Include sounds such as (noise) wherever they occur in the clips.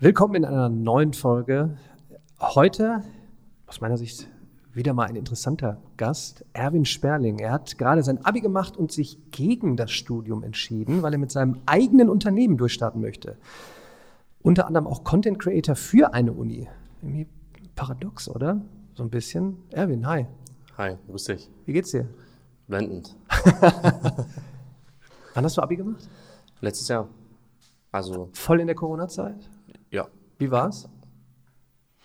Willkommen in einer neuen Folge. Heute, aus meiner Sicht, wieder mal ein interessanter Gast, Erwin Sperling. Er hat gerade sein Abi gemacht und sich gegen das Studium entschieden, weil er mit seinem eigenen Unternehmen durchstarten möchte. Unter anderem auch Content Creator für eine Uni. Irgendwie paradox, oder? So ein bisschen. Erwin, hi. Hi, grüß dich. Wie geht's dir? Blendend. (laughs) Wann hast du Abi gemacht? Letztes Jahr. Also, Voll in der Corona-Zeit? Ja, Wie war's?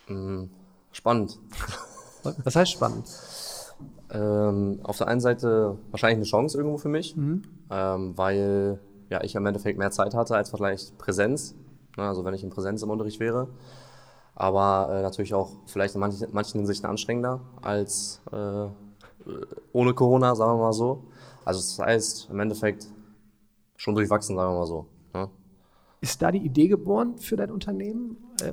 mh, spannend. Was heißt spannend? Ähm, auf der einen Seite wahrscheinlich eine Chance irgendwo für mich, ähm, weil ja, ich im Endeffekt mehr Zeit hatte als vielleicht Präsenz. Ne, also wenn ich in Präsenz im Unterricht wäre. Aber äh, natürlich auch vielleicht in manchen, manchen Hinsichten anstrengender als äh, ohne Corona, sagen wir mal so. Also das heißt im Endeffekt schon durchwachsen, sagen wir mal so. Ne? Ist da die Idee geboren für dein Unternehmen? Äh,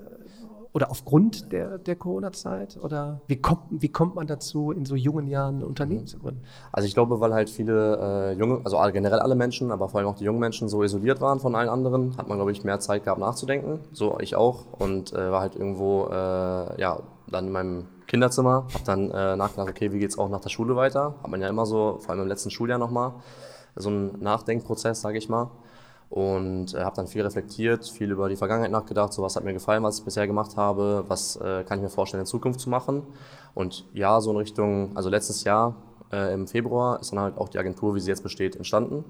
Oder aufgrund der, der Corona-Zeit? Oder wie kommt, wie kommt man dazu, in so jungen Jahren ein Unternehmen zu gründen? Also ich glaube, weil halt viele äh, junge, also generell alle Menschen, aber vor allem auch die jungen Menschen so isoliert waren von allen anderen, hat man, glaube ich, mehr Zeit gehabt nachzudenken. So ich auch. Und äh, war halt irgendwo, äh, ja, dann in meinem Kinderzimmer, hab dann äh, nachgedacht, okay, wie geht's auch nach der Schule weiter? Hat man ja immer so, vor allem im letzten Schuljahr nochmal, so einen Nachdenkprozess, sage ich mal. Und äh, habe dann viel reflektiert, viel über die Vergangenheit nachgedacht, so was hat mir gefallen, was ich bisher gemacht habe, was äh, kann ich mir vorstellen in Zukunft zu machen. Und ja, so in Richtung, also letztes Jahr äh, im Februar ist dann halt auch die Agentur, wie sie jetzt besteht, entstanden.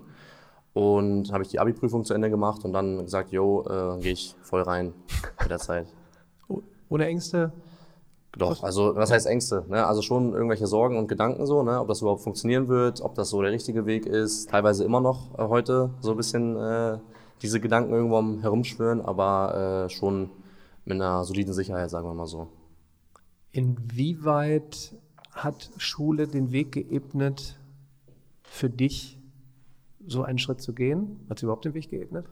Und habe ich die Abi-Prüfung zu Ende gemacht und dann gesagt, yo, äh, gehe ich voll rein mit der Zeit. Oh- (laughs) Ohne Ängste? Doch, also was heißt Ängste? Ne? Also schon irgendwelche Sorgen und Gedanken so, ne? ob das überhaupt funktionieren wird, ob das so der richtige Weg ist. Teilweise immer noch äh, heute so ein bisschen äh, diese Gedanken irgendwo Herumschwören, aber äh, schon mit einer soliden Sicherheit, sagen wir mal so. Inwieweit hat Schule den Weg geebnet, für dich so einen Schritt zu gehen? Hat sie überhaupt den Weg geebnet?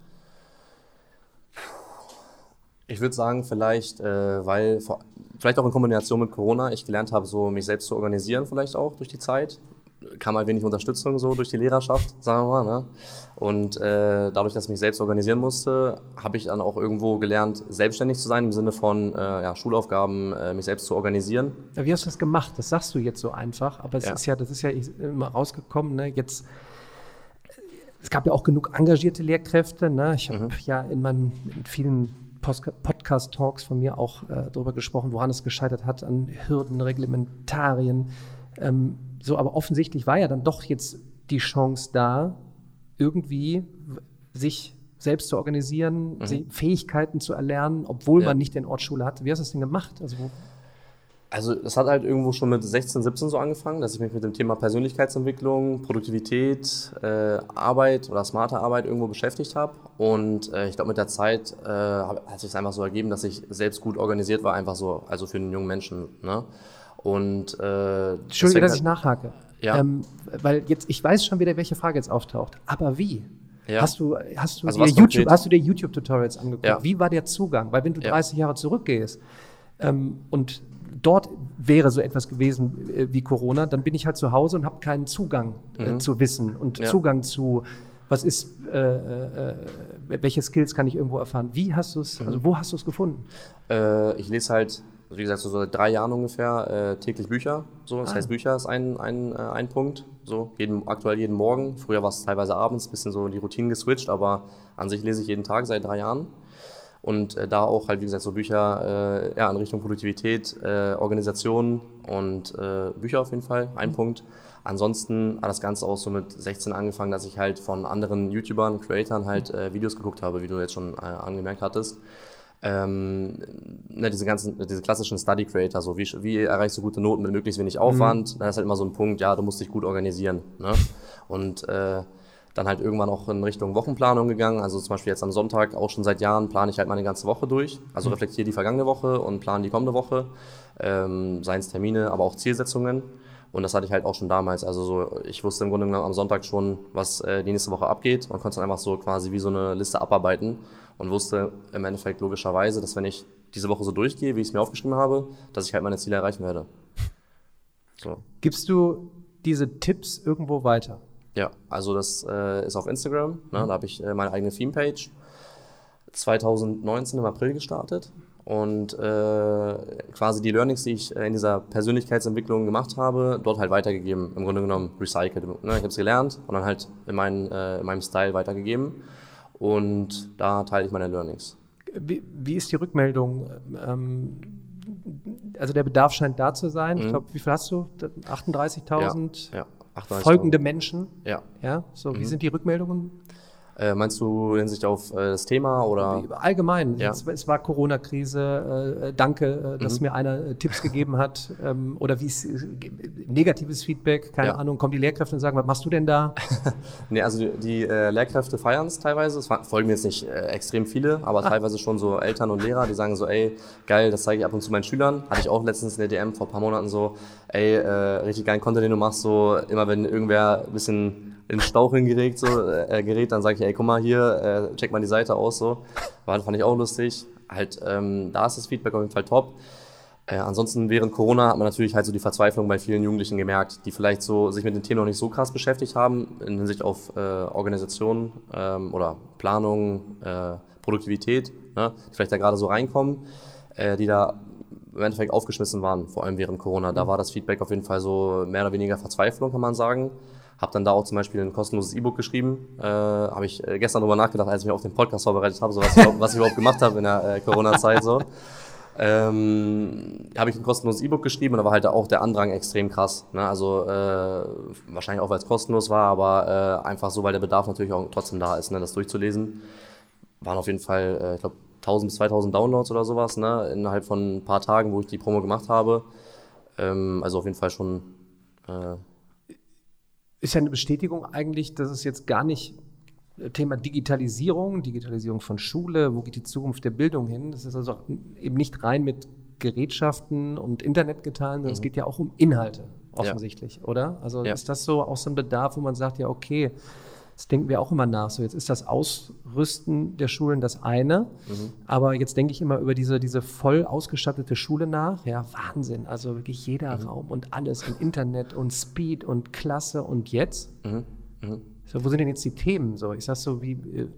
Ich würde sagen, vielleicht, äh, weil, vor, vielleicht auch in Kombination mit Corona, ich gelernt habe, so mich selbst zu organisieren, vielleicht auch durch die Zeit. Kam halt wenig Unterstützung so durch die Lehrerschaft, sagen wir mal. Ne? Und äh, dadurch, dass ich mich selbst organisieren musste, habe ich dann auch irgendwo gelernt, selbstständig zu sein, im Sinne von äh, ja, Schulaufgaben, äh, mich selbst zu organisieren. Ja, wie hast du das gemacht? Das sagst du jetzt so einfach, aber es Ja. ist ja, das ist ja immer rausgekommen, ne? Jetzt, es gab ja auch genug engagierte Lehrkräfte, ne? Ich habe ja in meinen in vielen Podcast-Talks von mir auch äh, darüber gesprochen, woran es gescheitert hat, an Hürden, Reglementarien. Ähm, so, aber offensichtlich war ja dann doch jetzt die Chance da, irgendwie sich selbst zu organisieren, sie- Fähigkeiten zu erlernen, obwohl Ja. man nicht den Ort Schule hatte. Wie hast du das denn gemacht? Also, Also das hat halt irgendwo schon mit 16, 17 so angefangen, dass ich mich mit dem Thema Persönlichkeitsentwicklung, Produktivität, äh, Arbeit oder smarte Arbeit irgendwo beschäftigt habe. Und äh, ich glaube, mit der Zeit äh, hat sich einfach so ergeben, dass ich selbst gut organisiert war, einfach so, also für einen jungen Menschen. Ne? Und äh, Entschuldige, dass ich nachhake. Ja. Ähm, weil jetzt, ich weiß schon wieder, welche Frage jetzt auftaucht. Aber wie? Ja. Hast du, hast du Also dir YouTube, hast du dir YouTube-Tutorials angeguckt? Ja. Wie war der Zugang? Weil wenn du Ja. 30 Jahre zurückgehst ähm, und dort wäre so etwas gewesen äh, wie Corona, dann bin ich halt zu Hause und habe keinen Zugang äh, zu Wissen und Mhm. Ja. Zugang zu was ist, äh, äh, äh, welche Skills kann ich irgendwo erfahren? Wie hast du Mhm. es, also wo hast du es gefunden? Äh, ich lese halt, wie gesagt, so seit drei Jahren ungefähr äh, täglich Bücher. So, das Ah. heißt, Bücher ist ein, ein, äh, ein Punkt. So, jeden, aktuell jeden Morgen. Früher war es teilweise abends, bisschen so in die Routinen geswitcht, aber an sich lese ich jeden Tag seit drei Jahren. Und äh, da auch halt, wie gesagt, so Bücher äh, ja, in Richtung Produktivität, äh, Organisation und äh, Bücher auf jeden Fall, ein Punkt. Ansonsten hat das Ganze auch so mit 16 angefangen, dass ich halt von anderen YouTubern, Creatoren halt äh, Videos geguckt habe, wie du jetzt schon äh, angemerkt hattest. Ähm, ne, diese ganzen, diese klassischen Study Creator, so wie, wie erreichst du gute Noten mit möglichst wenig Aufwand, da ist halt immer so ein Punkt, ja, du musst dich gut organisieren. Ne? Und äh, dann halt irgendwann auch in Richtung Wochenplanung gegangen. Also zum Beispiel jetzt am Sonntag, auch schon seit Jahren, plane ich halt meine ganze Woche durch. Also reflektiere die vergangene Woche und plane die kommende Woche. Ähm, seien es Termine, aber auch Zielsetzungen. Und das hatte ich halt auch schon damals. Also so, ich wusste im Grunde genommen am Sonntag schon, was äh, die nächste Woche abgeht und konnte dann einfach so quasi wie so eine Liste abarbeiten und wusste im Endeffekt logischerweise, dass wenn ich diese Woche so durchgehe, wie ich es mir aufgeschrieben habe, dass ich halt meine Ziele erreichen werde. So. Gibst du diese Tipps irgendwo weiter? Ja, also das äh, ist auf Instagram. Ne? Da habe ich äh, meine eigene Theme-Page. 2019 im April gestartet und äh, quasi die Learnings, die ich in dieser Persönlichkeitsentwicklung gemacht habe, dort halt weitergegeben. Im Grunde genommen recycelt. Ne? Ich habe es gelernt und dann halt in, mein, äh, in meinem Style weitergegeben. Und da teile ich meine Learnings. Wie, wie ist die Rückmeldung? Ähm, also der Bedarf scheint da zu sein. Mhm. Ich glaube, wie viel hast du? 38.000 ja, ja, folgende Menschen. Ja. ja? So, mhm. wie sind die Rückmeldungen? Äh, meinst du Hinsicht auf äh, das Thema oder? Allgemein. Ja. Es, es, war Corona-Krise. Äh, danke, äh, dass mhm. mir einer äh, Tipps gegeben hat. Ähm, oder wie es negatives Feedback, keine ja. Ahnung, kommen die Lehrkräfte und sagen, was machst du denn da? (laughs) nee, also die, die Lehrkräfte feiern es teilweise. Es folgen mir jetzt nicht extrem viele, aber Ach. teilweise schon so Eltern und Lehrer, die sagen so, ey, geil, das zeige ich ab und zu meinen Schülern. Hatte ich auch letztens in der DM vor ein paar Monaten so, ey, richtig geilen Content, den du machst, so immer wenn irgendwer ein bisschen in Staucheln gerät, so, äh, gerät, dann sage ich, ey, guck mal hier, äh, check mal die Seite aus, so. War, fand ich auch lustig. Halt, ähm, da ist das Feedback auf jeden Fall top. Äh, ansonsten während Corona hat man natürlich halt so die Verzweiflung bei vielen Jugendlichen gemerkt, die vielleicht so sich mit den Themen noch nicht so krass beschäftigt haben in Hinsicht auf äh, Organisation ähm, oder Planung, äh, Produktivität, ne, die vielleicht da gerade so reinkommen, äh, die da im Endeffekt aufgeschmissen waren, vor allem während Corona. Da war das Feedback auf jeden Fall so mehr oder weniger Verzweiflung, kann man sagen. Habe dann da auch zum Beispiel ein kostenloses E-Book geschrieben. Äh, habe ich äh, gestern darüber nachgedacht, als ich mich auf den Podcast vorbereitet habe, so was, ich, was ich überhaupt gemacht habe in der äh, Corona-Zeit. So. Ähm, habe ich ein kostenloses E-Book geschrieben und da war halt auch der Andrang extrem krass. Ne? Also äh, wahrscheinlich auch, weil es kostenlos war, aber äh, einfach so, weil der Bedarf natürlich auch trotzdem da ist, ne? das durchzulesen. Waren auf jeden Fall, äh, ich glaube, 1000 bis 2000 Downloads oder sowas, ne? innerhalb von ein paar Tagen, wo ich die Promo gemacht habe. Ähm, also auf jeden Fall schon äh, ist ja eine Bestätigung eigentlich, dass es jetzt gar nicht äh, Thema Digitalisierung, Digitalisierung von Schule, wo geht die Zukunft der Bildung hin? Das ist also eben nicht rein mit Gerätschaften und Internet getan, sondern mhm. es geht ja auch um Inhalte offensichtlich, ja. oder? Also ja. ist das so auch so ein Bedarf, wo man sagt, ja, okay, das denken wir auch immer nach. So, jetzt ist das Ausrüsten der Schulen das eine, mhm. aber jetzt denke ich immer über diese, diese voll ausgestattete Schule nach. Ja, Wahnsinn. Also wirklich jeder mhm. Raum und alles und Internet und Speed und Klasse und jetzt. Mhm. mhm. So, wo sind denn jetzt die Themen? So, ich sag so, wie, äh,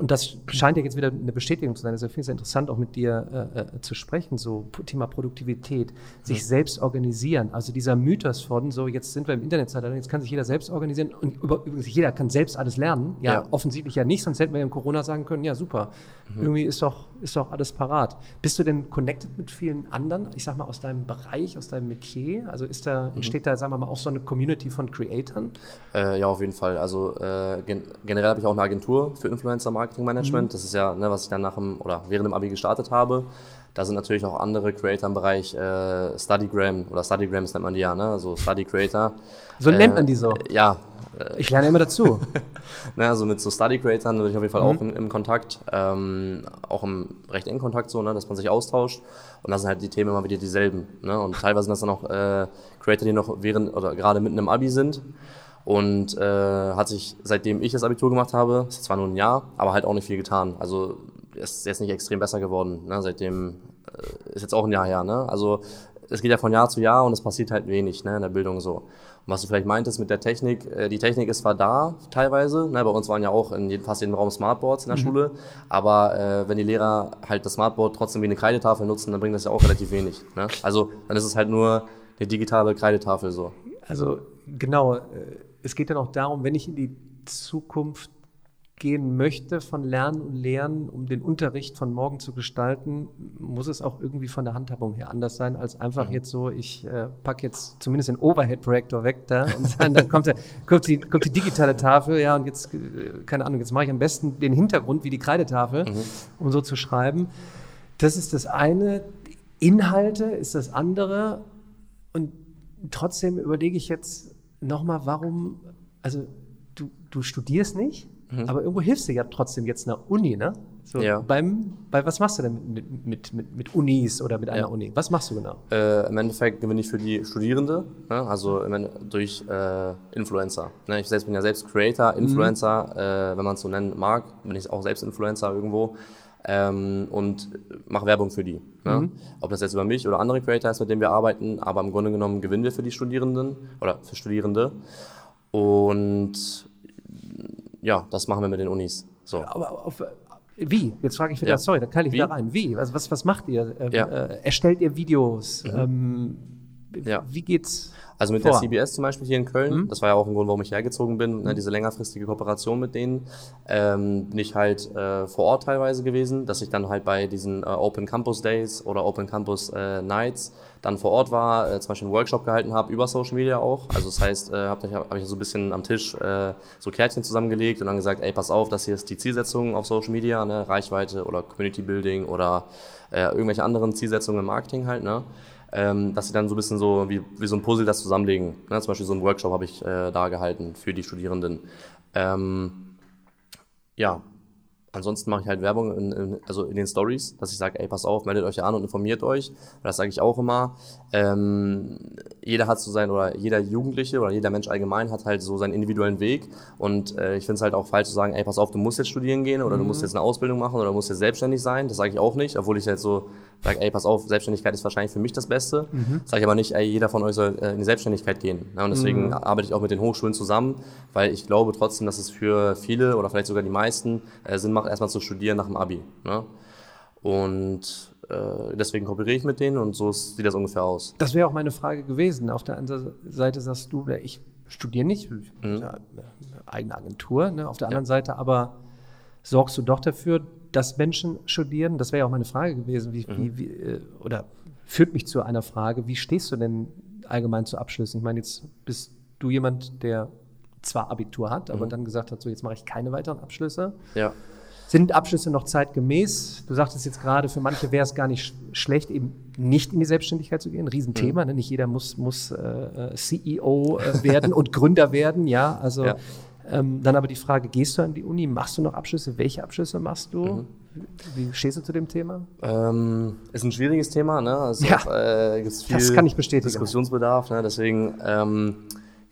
und das scheint ja jetzt wieder eine Bestätigung zu sein. Also ich finde es interessant, auch mit dir äh, äh zu sprechen, so Thema Produktivität, sich mhm. selbst organisieren. Also dieser Mythos von so, jetzt sind wir im Internetzeitalter, jetzt kann sich jeder selbst organisieren und übrigens jeder kann selbst alles lernen. Ja, ja. offensichtlich ja nicht, sonst hätten wir ja im Corona sagen können, ja super, mhm. irgendwie ist doch, ist doch alles parat. Bist du denn connected mit vielen anderen, ich sag mal aus deinem Bereich, aus deinem Metier? Also ist da, mhm. entsteht da, sagen wir mal, auch so eine Community von Creatoren? Äh, ja, auf jeden Fall. Also äh, gen generell habe ich auch eine Agentur für Influencer Marketingmanagement. Mhm. Das ist ja, ne, was ich dann nach dem oder während dem Abi gestartet habe. Da sind natürlich auch andere Creator im Bereich äh, Studygram oder Studygrams nennt man die ja, ne? Also Study Creator. So nennt man die so. Äh, ja. Ich lerne immer dazu. (laughs) ne, also mit so Study Creatern bin ich auf jeden Fall mhm. auch in, im Kontakt, ähm, auch im recht engen Kontakt so, ne, dass man sich austauscht. Und da sind halt die Themen immer wieder dieselben. Ne? Und teilweise sind das dann auch äh, Creator, die noch während oder gerade mitten im Abi sind und äh, hat sich, seitdem ich das Abitur gemacht habe, ist zwar nur ein Jahr, aber halt auch nicht viel getan. Also ist jetzt nicht extrem besser geworden. Ne? Seitdem äh, ist jetzt auch ein Jahr her. Ne? Also es geht ja von Jahr zu Jahr und es passiert halt wenig ne, in der Bildung so. Und was du vielleicht meintest mit der Technik, äh, die Technik ist zwar da teilweise, ne, bei uns waren ja auch in jedem, fast jedem Raum Smartboards in der mhm. Schule, aber äh, wenn die Lehrer halt das Smartboard trotzdem wie eine Kreidetafel nutzen, dann bringt das ja auch relativ wenig. Ne? Also dann ist es halt nur eine digitale Kreidetafel so. Also genau, äh, es geht dann auch darum, wenn ich in die Zukunft gehen möchte von Lernen und Lehren, um den Unterricht von morgen zu gestalten, muss es auch irgendwie von der Handhabung her anders sein, als einfach mhm. jetzt so, ich äh, packe jetzt zumindest den Overhead-Projektor weg da und (laughs) dann, dann kommt, der, kommt, die, kommt die digitale Tafel, ja, und jetzt, äh, keine Ahnung, jetzt mache ich am besten den Hintergrund wie die Kreidetafel, mhm. um so zu schreiben. Das ist das eine. Inhalte ist das andere. Und trotzdem überlege ich jetzt, nochmal, warum, also du, du studierst nicht, mhm. aber irgendwo hilfst du ja trotzdem jetzt einer Uni, ne? So ja. beim, bei was machst du denn mit, mit, mit, mit Unis oder mit einer ja. Uni? Was machst du genau? Äh, Im Endeffekt gewinne ich für die Studierende, ne? also durch äh, Influencer. Ne? Ich selbst bin ja selbst Creator, mhm. Influencer, mhm. äh, wenn man es so nennen mag, bin ich auch selbst Influencer irgendwo ähm, und mache Werbung für die. Ne? Mhm. Ob das jetzt über mich oder andere Creator ist, mit denen wir arbeiten, aber im Grunde genommen gewinnen wir für die Studierenden oder für Studierende. Und ja, das machen wir mit den Unis. So. Aber auf, Wie? Jetzt frage ich wieder, Ja. sorry, da kann ich Wie? wieder rein. Wie? Was, was, was macht ihr? Ähm, Ja. äh, erstellt ihr Videos? Ähm, Ja. Wie geht's? Also mit vor? der CBS zum Beispiel hier in Köln, Mhm. das war ja auch ein Grund, warum ich hergezogen bin, ne, diese längerfristige Kooperation mit denen, ähm, bin ich halt äh, vor Ort teilweise gewesen, dass ich dann halt bei diesen äh, Open Campus Days oder Open Campus äh, Nights dann vor Ort war, äh, zum Beispiel einen Workshop gehalten habe über Social Media auch. Also das heißt, äh, habe ich, hab ich so ein bisschen am Tisch äh, so Kärtchen zusammengelegt und dann gesagt, ey, pass auf, das hier ist die Zielsetzung auf Social Media, ne, Reichweite oder Community Building oder äh, irgendwelche anderen Zielsetzungen im Marketing halt, ne? Ähm, dass sie dann so ein bisschen so wie, wie so ein Puzzle das zusammenlegen. Ne? Zum Beispiel so einen Workshop habe ich äh, da gehalten für die Studierenden. Ähm, ja, ansonsten mache ich halt Werbung in, in, also in den Stories, dass ich sage, ey, pass auf, meldet euch an und informiert euch. Das sage ich auch immer. Ähm, jeder hat so sein, oder jeder Jugendliche oder jeder Mensch allgemein hat halt so seinen individuellen Weg. Und äh, ich finde es halt auch falsch zu sagen, ey, pass auf, du musst jetzt studieren gehen oder du musst jetzt eine Ausbildung machen oder du musst jetzt selbstständig sein. Das sage ich auch nicht, obwohl ich jetzt so sage, ey, pass auf, Selbstständigkeit ist wahrscheinlich für mich das Beste. Sage ich aber nicht, ey, jeder von euch soll äh, in die Selbstständigkeit gehen. Und deswegen arbeite ich auch mit den Hochschulen zusammen, weil ich glaube trotzdem, dass es für viele oder vielleicht sogar die meisten äh, Sinn macht, erstmal zu studieren nach dem Abi. Ne? Und äh, deswegen kooperiere ich mit denen und so sieht das ungefähr aus. Das wäre auch meine Frage gewesen. Auf der anderen Seite sagst du, ich studiere nicht, ich Mhm. eine eigene Agentur. Ne? Auf der anderen Seite aber sorgst du doch dafür, dass Menschen studieren? Das wäre ja auch meine Frage gewesen. Wie, Mhm. wie, wie, äh, oder führt mich zu einer Frage, wie stehst du denn allgemein zu Abschlüssen? Ich meine, jetzt bist du jemand, der zwar Abitur hat, Mhm. aber dann gesagt hat, so jetzt mache ich keine weiteren Abschlüsse. Ja. Sind Abschlüsse noch zeitgemäß? Du sagtest jetzt gerade, für manche wäre es gar nicht sch schlecht, eben nicht in die Selbstständigkeit zu gehen. Riesenthema. Mhm. Ne? Nicht jeder muss, muss äh, CEO äh, werden und Gründer werden. Ja, also Ja. Ähm, dann aber die Frage: Gehst du an die Uni? Machst du noch Abschlüsse? Welche Abschlüsse machst du? Mhm. Wie stehst du zu dem Thema? Ähm, ist ein schwieriges Thema, ne? Also Ja, äh, das kann ich bestätigen. Diskussionsbedarf, ne? Deswegen, ähm,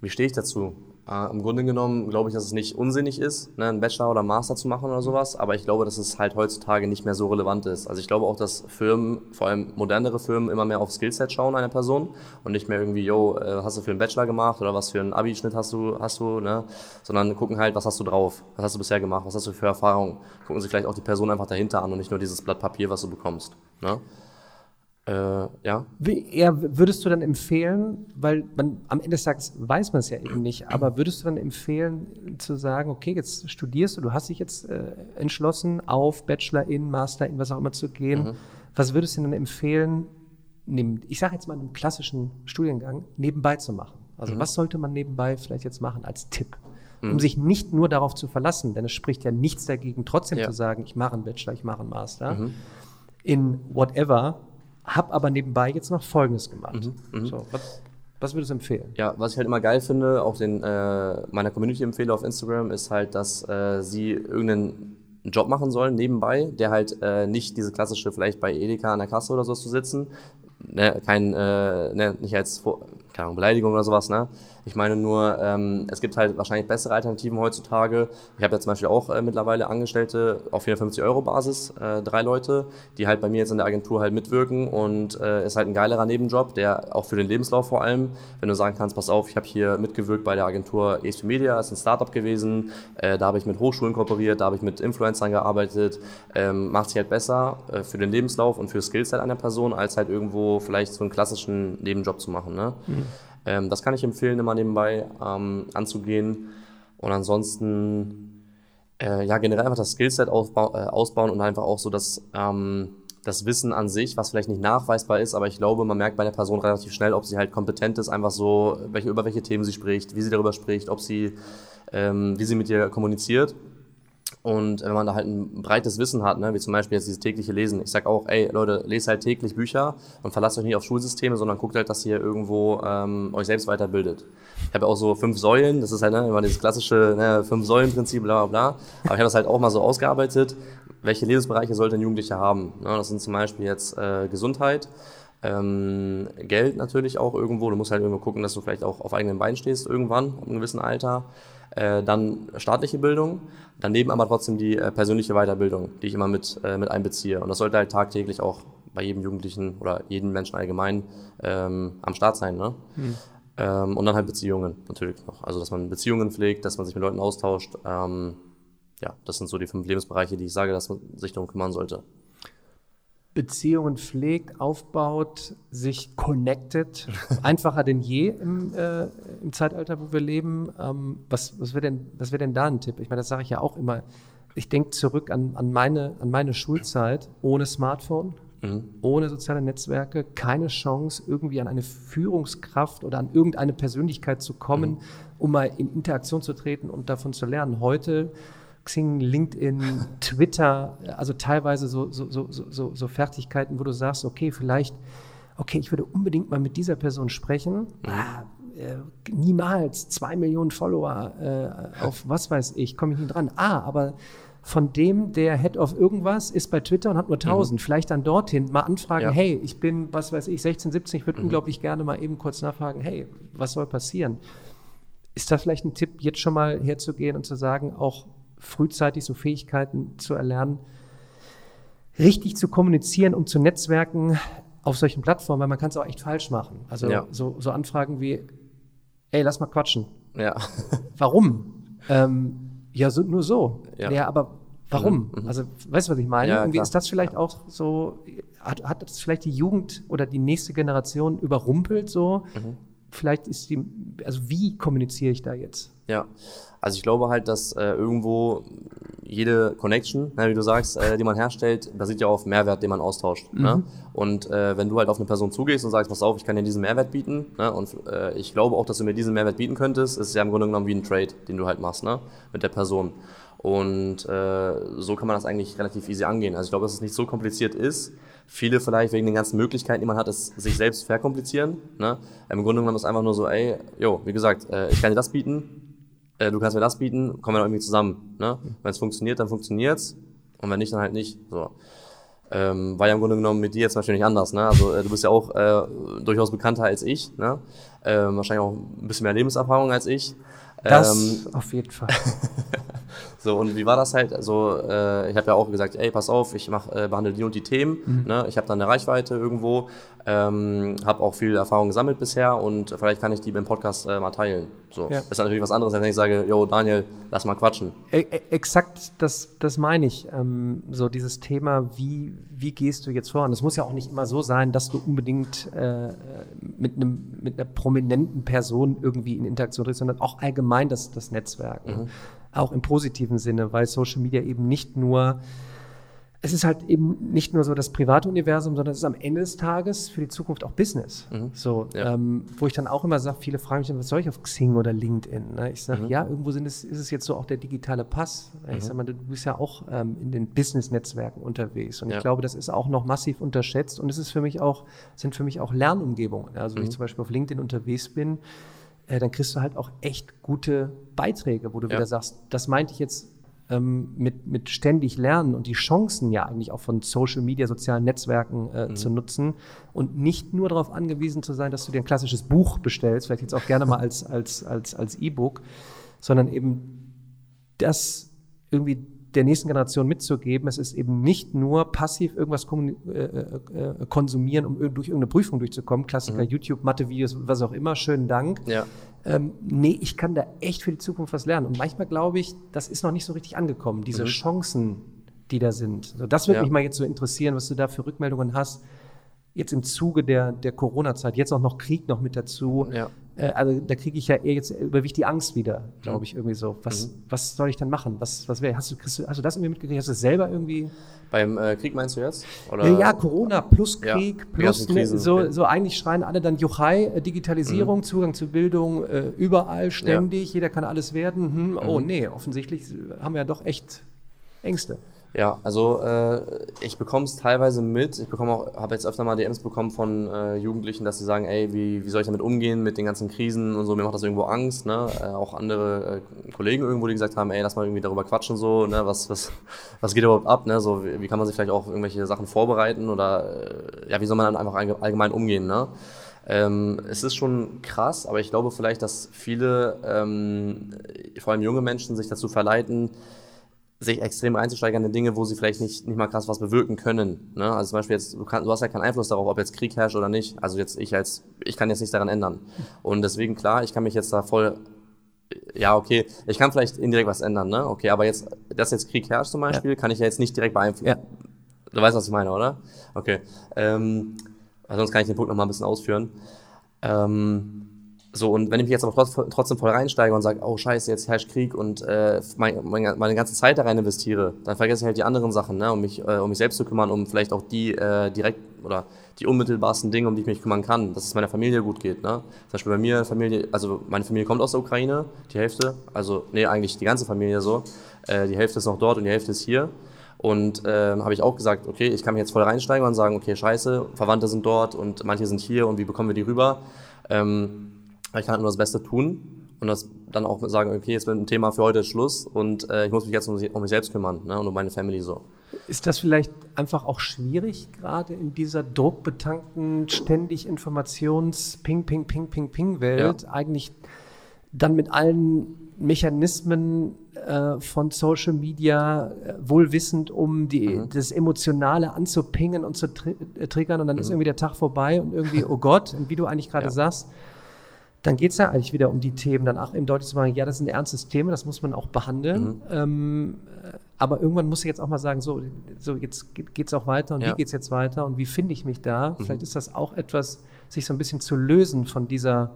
wie stehe ich dazu? Äh, Im Grunde genommen glaube ich, dass es nicht unsinnig ist, ne, einen Bachelor oder Master zu machen oder sowas, aber ich glaube, dass es halt heutzutage nicht mehr so relevant ist. Also ich glaube auch, dass Firmen, vor allem modernere Firmen, immer mehr auf Skillset schauen einer Person und nicht mehr irgendwie, yo, äh, hast du für einen Bachelor gemacht oder was für einen Abi-Schnitt hast du, hast du, ne? Sondern gucken halt, was hast du drauf, was hast du bisher gemacht, was hast du für Erfahrungen. Gucken sich vielleicht auch die Person einfach dahinter an und nicht nur dieses Blatt Papier, was du bekommst. Ne? Äh, ja. Wie, eher würdest du dann empfehlen, weil man am Ende des Tages weiß man es ja eben nicht, aber würdest du dann empfehlen zu sagen, okay, jetzt studierst du, du hast dich jetzt äh, entschlossen, auf Bachelor in, Master in, was auch immer zu gehen. Was würdest du denn dann empfehlen, neben, ich sage jetzt mal einem klassischen Studiengang, nebenbei zu machen? Also was sollte man nebenbei vielleicht jetzt machen als Tipp? Um sich nicht nur darauf zu verlassen, denn es spricht ja nichts dagegen, trotzdem Ja. zu sagen, ich mache einen Bachelor, ich mache einen Master in whatever, habe aber nebenbei jetzt noch Folgendes gemacht. So, was, was würdest du empfehlen? Ja, was ich halt immer geil finde, auch den äh, meiner Community empfehle auf Instagram, ist halt, dass äh, sie irgendeinen Job machen sollen nebenbei, der halt äh, nicht diese klassische, vielleicht bei Edeka an der Kasse oder so zu sitzen, ne, kein, äh, ne, nicht als keine Ahnung, Beleidigung oder sowas, ne? Ich meine nur, ähm, es gibt halt wahrscheinlich bessere Alternativen heutzutage. Ich habe ja zum Beispiel auch äh, mittlerweile Angestellte auf 450 Euro Basis, äh, drei Leute, die halt bei mir jetzt in der Agentur halt mitwirken und äh, ist halt ein geilerer Nebenjob, der auch für den Lebenslauf vor allem, wenn du sagen kannst, pass auf, ich habe hier mitgewirkt bei der Agentur ESP Media, ist ein Startup gewesen, äh, da habe ich mit Hochschulen kooperiert, da habe ich mit Influencern gearbeitet, ähm, macht sich halt besser äh, für den Lebenslauf und für Skillset einer Person, als halt irgendwo vielleicht so einen klassischen Nebenjob zu machen. Ne? Ähm, das kann ich empfehlen, immer nebenbei ähm, anzugehen. Und ansonsten, äh, ja, generell einfach das Skillset aufbau, äh, ausbauen und einfach auch so das, ähm, das Wissen an sich, was vielleicht nicht nachweisbar ist, aber ich glaube, man merkt bei der Person relativ schnell, ob sie halt kompetent ist, einfach so, welche, über welche Themen sie spricht, wie sie darüber spricht, ob sie, ähm, wie sie mit dir kommuniziert. Und wenn man da halt ein breites Wissen hat, ne, wie zum Beispiel jetzt dieses tägliche Lesen. Ich sag auch, ey Leute, lest halt täglich Bücher und verlasst euch nicht auf Schulsysteme, sondern guckt halt, dass ihr irgendwo ähm, euch selbst weiterbildet. Ich habe auch so fünf Säulen, das ist halt ne, immer dieses klassische ne, Fünf-Säulen-Prinzip, bla bla bla. Aber ich habe das halt auch mal so ausgearbeitet. Welche Lebensbereiche sollte ein Jugendlicher haben? Ne, das sind zum Beispiel jetzt äh, Gesundheit, ähm, Geld natürlich auch irgendwo. Du musst halt irgendwo gucken, dass du vielleicht auch auf eigenen Beinen stehst irgendwann, ab einem gewissen Alter. Äh, dann staatliche Bildung, daneben aber trotzdem die äh, persönliche Weiterbildung, die ich immer mit, äh, mit einbeziehe. Und das sollte halt tagtäglich auch bei jedem Jugendlichen oder jedem Menschen allgemein ähm, am Start sein. Ne? Ähm, und dann halt Beziehungen natürlich noch. Also, dass man Beziehungen pflegt, dass man sich mit Leuten austauscht. Ähm, ja, das sind so die fünf Lebensbereiche, die ich sage, dass man sich darum kümmern sollte. Beziehungen pflegt, aufbaut, sich connected, (laughs) einfacher denn je im, äh, im Zeitalter, wo wir leben. Ähm, was was wäre denn, wär denn da ein Tipp? Ich meine, das sage ich ja auch immer. Ich denke zurück an, an, meine, an meine Schulzeit ohne Smartphone, mhm. ohne soziale Netzwerke, keine Chance, irgendwie an eine Führungskraft oder an irgendeine Persönlichkeit zu kommen, mhm. um mal in Interaktion zu treten und davon zu lernen. Heute Xing, LinkedIn, Twitter, also teilweise so, so, so, so, so Fertigkeiten, wo du sagst, okay, vielleicht, okay, ich würde unbedingt mal mit dieser Person sprechen. Ah, äh, niemals zwei Millionen Follower äh, auf was weiß ich, komme ich nicht dran. Ah, aber von dem, der Head of irgendwas ist bei Twitter und hat nur 1000, mhm. vielleicht dann dorthin mal anfragen, ja. hey, ich bin, was weiß ich, 16, 17, ich würde mhm. unglaublich gerne mal eben kurz nachfragen, hey, was soll passieren? Ist das vielleicht ein Tipp, jetzt schon mal herzugehen und zu sagen, auch frühzeitig so Fähigkeiten zu erlernen, richtig zu kommunizieren, um zu netzwerken auf solchen Plattformen, weil man kann es auch echt falsch machen. Also ja. so, so, Anfragen wie, ey, lass mal quatschen. Ja. (laughs) Warum? Ähm, ja, so, nur so. Ja. ja, aber warum? Mhm. mhm. Also, weißt du, was ich meine? Ja, Irgendwie ist das vielleicht auch so, hat, hat das vielleicht die Jugend oder die nächste Generation überrumpelt so? Mhm. Vielleicht ist die, also wie kommuniziere ich da jetzt? Ja, also ich glaube halt, dass äh, irgendwo jede Connection, ne, wie du sagst, äh, die man herstellt, basiert ja auf Mehrwert, den man austauscht. Ne? Mhm. Ne? Und äh, wenn du halt auf eine Person zugehst und sagst, pass auf, ich kann dir diesen Mehrwert bieten, ne? und äh, ich glaube auch, dass du mir diesen Mehrwert bieten könntest, ist es ja im Grunde genommen wie ein Trade, den du halt machst, ne? mit der Person. Und äh, so kann man das eigentlich relativ easy angehen. Also ich glaube, dass es nicht so kompliziert ist. Viele vielleicht wegen den ganzen Möglichkeiten, die man hat, es sich selbst verkomplizieren. Ne? Im Grunde genommen ist es einfach nur so, ey, jo, wie gesagt, äh, ich kann dir das bieten, äh, du kannst mir das bieten, kommen wir irgendwie zusammen. Ne? Wenn es funktioniert, dann funktioniert's und wenn nicht, dann halt nicht. So. Ähm, war ja im Grunde genommen mit dir jetzt nicht anders. Ne? Also äh, du bist ja auch äh, durchaus bekannter als ich, ne? ähm, wahrscheinlich auch ein bisschen mehr Lebenserfahrung als ich. Das ähm, auf jeden Fall. (laughs) So, und wie war das halt? Also, äh, ich habe ja auch gesagt, ey, pass auf, ich mach, äh, behandle die und die Themen. Mhm. Ne? Ich habe da eine Reichweite irgendwo, ähm, habe auch viel Erfahrung gesammelt bisher und vielleicht kann ich die beim Podcast äh, mal teilen. So. Ja. Ist natürlich was anderes, als wenn ich sage, yo, Daniel, lass mal quatschen. E, e exakt, das, das meine ich. Ähm, so dieses Thema, wie, wie gehst du jetzt vor? Und es muss ja auch nicht immer so sein, dass du unbedingt äh, mit, einem, mit einer prominenten Person irgendwie in Interaktion trittst, sondern auch allgemein das, das Netzwerk. Mhm auch im positiven Sinne, weil Social Media eben nicht nur, es ist halt eben nicht nur so das private Universum, sondern es ist am Ende des Tages für die Zukunft auch Business. Mhm. So, ja. ähm, wo ich dann auch immer sage, viele fragen mich, was soll ich auf Xing oder LinkedIn? Ne? Ich sage, mhm. ja, irgendwo sind es, ist es jetzt so auch der digitale Pass. Mhm. Ich sage mal, du bist ja auch ähm, in den Business-Netzwerken unterwegs. Und ja. ich glaube, das ist auch noch massiv unterschätzt. Und es ist für mich auch, sind für mich auch Lernumgebungen. Also, wenn ich mhm. zum Beispiel auf LinkedIn unterwegs bin, äh, dann kriegst du halt auch echt gute Beiträge, wo du ja. wieder sagst, das meinte ich jetzt ähm, mit, mit ständig lernen und die Chancen ja eigentlich auch von Social Media, sozialen Netzwerken äh, mhm. zu nutzen und nicht nur darauf angewiesen zu sein, dass du dir ein klassisches Buch bestellst, vielleicht jetzt auch gerne mal als, als, als, als E-Book, sondern eben das irgendwie der nächsten Generation mitzugeben. Es ist eben nicht nur passiv irgendwas äh, äh, konsumieren, um durch irgendeine Prüfung durchzukommen. Klassiker, mhm. YouTube, Mathe-Videos, was auch immer. Schönen Dank. Ja. Ähm, nee, ich kann da echt für die Zukunft was lernen. Und manchmal glaube ich, das ist noch nicht so richtig angekommen, diese mhm. Chancen, die da sind. So, das würde ja. mich mal jetzt so interessieren, was du da für Rückmeldungen hast. Jetzt im Zuge der, der Corona-Zeit, jetzt auch noch Krieg noch mit dazu. Ja. Äh, also da kriege ich ja eher jetzt überwiegt die Angst wieder, glaube ich, irgendwie so. Was, mhm. was soll ich dann machen? Was, was wäre, hast du, hast du das irgendwie mitgekriegt? Hast du das selber irgendwie? Beim äh, Krieg meinst du jetzt? Oder? Ja, Corona plus Krieg ja, plus ne, so, okay. so eigentlich schreien alle dann Juchai, äh, Digitalisierung, mhm. Zugang zu Bildung, äh, überall, ständig, ja. jeder kann alles werden. Hm, oh mhm. nee, offensichtlich haben wir ja doch echt Ängste. Ja, also äh, ich bekomme es teilweise mit. Ich bekomme auch, habe jetzt öfter mal DMs bekommen von äh, Jugendlichen, dass sie sagen, ey, wie, wie soll ich damit umgehen mit den ganzen Krisen und so, mir macht das irgendwo Angst. Ne? Äh, auch andere äh, Kollegen irgendwo, die gesagt haben, ey, lass mal irgendwie darüber quatschen so, ne? was, was, was geht überhaupt ab, ne? So, wie, wie kann man sich vielleicht auch irgendwelche Sachen vorbereiten oder äh, ja, wie soll man dann einfach allgemein umgehen, ne? Ähm, es ist schon krass, aber ich glaube vielleicht, dass viele, ähm, vor allem junge Menschen, sich dazu verleiten, sich extrem einzusteigern in Dinge, wo sie vielleicht nicht, nicht mal krass was bewirken können. Ne? Also zum Beispiel jetzt, du, kann, du hast ja keinen Einfluss darauf, ob jetzt Krieg herrscht oder nicht. Also jetzt ich als, ich kann jetzt nichts daran ändern. Und deswegen klar, ich kann mich jetzt da voll ja, okay, ich kann vielleicht indirekt was ändern, ne? Okay, aber jetzt, dass jetzt Krieg herrscht zum Beispiel, ja. kann ich ja jetzt nicht direkt beeinflussen. Ja. Du weißt, was ich meine, oder? Okay. Ähm, sonst kann ich den Punkt noch mal ein bisschen ausführen. Ähm, so, und wenn ich mich jetzt aber trotzdem voll reinsteige und sage, oh scheiße, jetzt herrscht Krieg und äh, mein, meine ganze Zeit da rein investiere, dann vergesse ich halt die anderen Sachen, ne, um mich, äh, um mich selbst zu kümmern, um vielleicht auch die äh, direkt oder die unmittelbarsten Dinge, um die ich mich kümmern kann, dass es meiner Familie gut geht. Ne? Zum Beispiel bei mir, Familie, also meine Familie kommt aus der Ukraine, die Hälfte, also nee, eigentlich die ganze Familie so. Äh, die Hälfte ist noch dort und die Hälfte ist hier. Und äh, habe ich auch gesagt, okay, ich kann mich jetzt voll reinsteigen und sagen, okay, scheiße, Verwandte sind dort und manche sind hier und wie bekommen wir die rüber? Ähm, ich kann halt nur das Beste tun und das dann auch sagen, okay, jetzt mit dem Thema für heute Schluss und äh, ich muss mich jetzt um, um mich selbst kümmern ne, und um meine Family so. Ist das vielleicht einfach auch schwierig, gerade in dieser druckbetankten, ständig Informations-Ping, Ping, Ping, Ping, Ping-Welt, ja. eigentlich dann mit allen Mechanismen äh, von Social Media äh, wohlwissend, um die, mhm. das Emotionale anzupingen und zu tri äh, triggern und dann mhm. ist irgendwie der Tag vorbei und irgendwie, oh Gott, und wie du eigentlich gerade ja. sagst, dann geht es ja eigentlich wieder um die Themen, dann auch eben deutlich zu sagen, ja, das ist ein ernstes Thema, das muss man auch behandeln. Mhm. Ähm, aber irgendwann muss ich jetzt auch mal sagen, so, so jetzt geht es auch weiter und ja. wie geht es jetzt weiter und wie finde ich mich da? Mhm. Vielleicht ist das auch etwas, sich so ein bisschen zu lösen von dieser,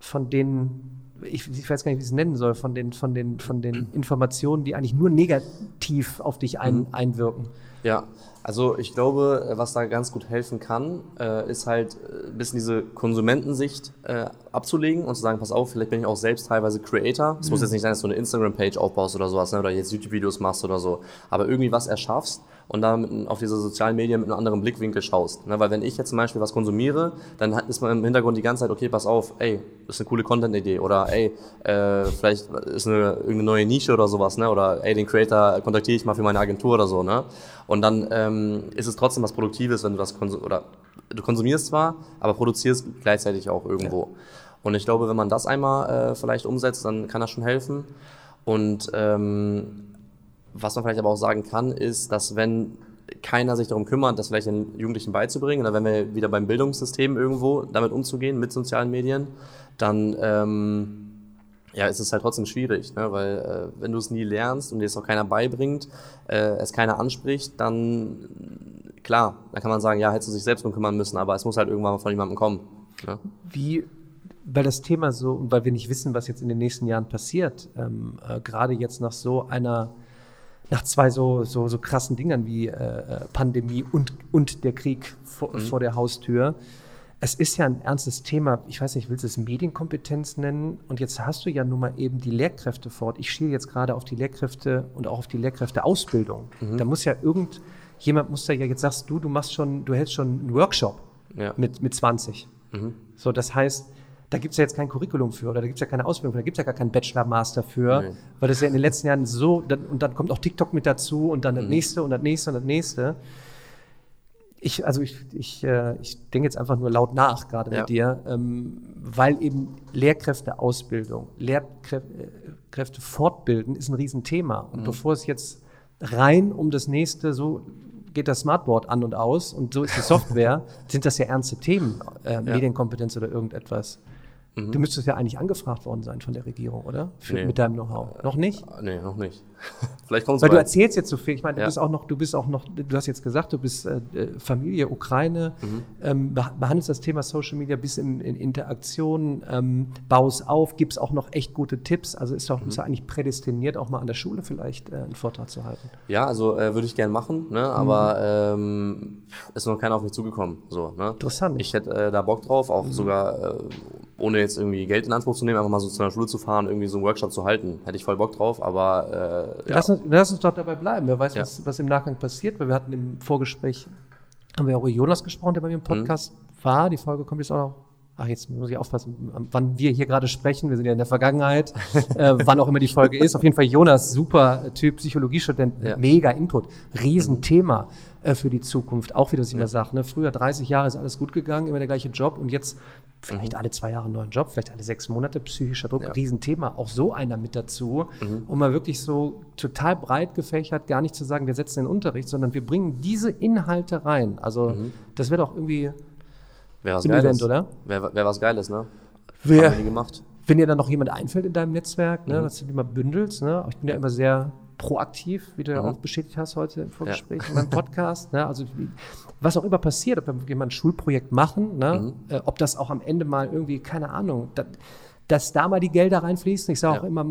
von den ich, ich, weiß gar nicht, wie ich es nennen soll, von den, von den, von den Informationen, die eigentlich nur negativ auf dich ein, mhm. einwirken. Ja, also ich glaube, was da ganz gut helfen kann, äh, ist halt äh, ein bisschen diese Konsumentensicht äh, abzulegen und zu sagen, pass auf, vielleicht bin ich auch selbst teilweise Creator. Es mhm. muss jetzt nicht sein, dass du eine Instagram-Page aufbaust oder sowas, ne, oder jetzt YouTube-Videos machst oder so, aber irgendwie was erschaffst und dann auf diese sozialen Medien mit einem anderen Blickwinkel schaust. Ne? Weil wenn ich jetzt zum Beispiel was konsumiere, dann ist man im Hintergrund die ganze Zeit, okay, pass auf, ey, das ist eine coole Content-Idee oder ey, äh, vielleicht ist eine irgendeine neue Nische oder sowas, ne? Oder ey, den Creator kontaktiere ich mal für meine Agentur oder so, ne? Und dann ähm, ist es trotzdem was Produktives, wenn du das konsumierst, oder du konsumierst zwar, aber produzierst gleichzeitig auch irgendwo. Ja. Und ich glaube, wenn man das einmal äh, vielleicht umsetzt, dann kann das schon helfen. Und ähm, was man vielleicht aber auch sagen kann, ist, dass wenn keiner sich darum kümmert, das vielleicht den Jugendlichen beizubringen, oder wenn wir wieder beim Bildungssystem irgendwo damit umzugehen, mit sozialen Medien, dann ähm, ja, ist es halt trotzdem schwierig, ne? weil äh, wenn du es nie lernst und dir es auch keiner beibringt, äh, es keiner anspricht, dann klar, dann kann man sagen, ja, hättest du sich selbst drum kümmern müssen, aber es muss halt irgendwann mal von jemandem kommen. Ne? Wie weil das Thema so weil wir nicht wissen, was jetzt in den nächsten Jahren passiert, ähm, äh, gerade jetzt nach so einer nach zwei so, so, so krassen Dingern wie äh, Pandemie und, und der Krieg vor, mhm. vor der Haustür. Es ist ja ein ernstes Thema. Ich weiß nicht, willst du es Medienkompetenz nennen? Und jetzt hast du ja nun mal eben die Lehrkräfte fort. Ich schiele jetzt gerade auf die Lehrkräfte und auch auf die Lehrkräfteausbildung. Mhm. Da muss ja irgendjemand muss da ja, jetzt sagst du, du machst schon, du hältst schon einen Workshop ja. mit, mit 20. Mhm. So, das heißt, da gibt es ja jetzt kein Curriculum für oder da gibt es ja keine Ausbildung für, da gibt es ja gar keinen Bachelor-Master für, nee. weil das ja in den letzten Jahren so, dann, und dann kommt auch TikTok mit dazu und dann das mhm. nächste und das nächste und das nächste. Ich, also ich, ich, äh, ich denke jetzt einfach nur laut nach, gerade ja. mit dir, ähm, weil eben Lehrkräfteausbildung, Lehrkräfte fortbilden ist ein Riesenthema. Und mhm. bevor es jetzt rein um das nächste so geht das Smartboard an und aus und so ist die Software, (laughs) sind das ja ernste Themen, äh, ja. Medienkompetenz oder irgendetwas. Mhm. Du müsstest ja eigentlich angefragt worden sein von der Regierung, oder? Für, nee. Mit deinem Know-how. Noch nicht? Nee, noch nicht. (laughs) Vielleicht kommt es Weil du erzählst jetzt so viel. Ich meine, du ja. bist auch noch, du bist auch noch, du hast jetzt gesagt, du bist äh, äh Familie, Ukraine, mhm. ähm, behandelst das Thema Social Media bis in, in Interaktion, ähm, baust auf, gibst auch noch echt gute Tipps. Also ist doch mhm. bist du eigentlich prädestiniert, auch mal an der Schule vielleicht äh, einen Vortrag zu halten. Ja, also äh, würde ich gerne machen, ne? aber mhm. ähm, ist noch keiner auf mich zugekommen. So, ne? Interessant. Ich hätte äh, da Bock drauf, auch mhm. sogar äh, ohne jetzt irgendwie Geld in Anspruch zu nehmen, einfach mal so zu einer Schule zu fahren, irgendwie so einen Workshop zu halten. Hätte ich voll Bock drauf, aber äh, ja. lass, uns, lass uns doch dabei bleiben. Wer weiß, ja. was, was im Nachgang passiert, weil wir hatten im Vorgespräch, haben wir auch über Jonas gesprochen, der bei mir im mhm. Podcast mhm. war. Die Folge kommt jetzt auch noch ach, jetzt muss ich aufpassen, wann wir hier gerade sprechen, wir sind ja in der Vergangenheit, äh, wann auch immer die Folge ist. Auf jeden Fall Jonas, super Typ, Psychologiestudent, ja. mega Input, Riesenthema äh, für die Zukunft. Auch wie das immer ja. sagt, ne? früher 30 Jahre ist alles gut gegangen, immer der gleiche Job und jetzt vielleicht mhm. alle zwei Jahre einen neuen Job, vielleicht alle sechs Monate psychischer Druck, ja. Riesenthema. Auch so einer mit dazu, mhm. um mal wirklich so total breit gefächert, gar nicht zu sagen, wir setzen den Unterricht, sondern wir bringen diese Inhalte rein. Also mhm. das wäre doch irgendwie Wäre was Geiles. Event, oder? Wäre wär was Geiles, ne? Wer, Haben wir gemacht. wenn dir dann noch jemand einfällt in deinem Netzwerk, ne, mhm. dass du die mal bündelst. Ne? Ich bin ja immer sehr proaktiv, wie du ja mhm. auch bestätigt hast heute im Vorgespräch ja. in meinem Podcast. Ne? Also was auch immer passiert, ob wir mal ein Schulprojekt machen, ne? Mhm. Äh, ob das auch am Ende mal irgendwie, keine Ahnung, dass, dass da mal die Gelder reinfließen. Ich sage ja. auch immer,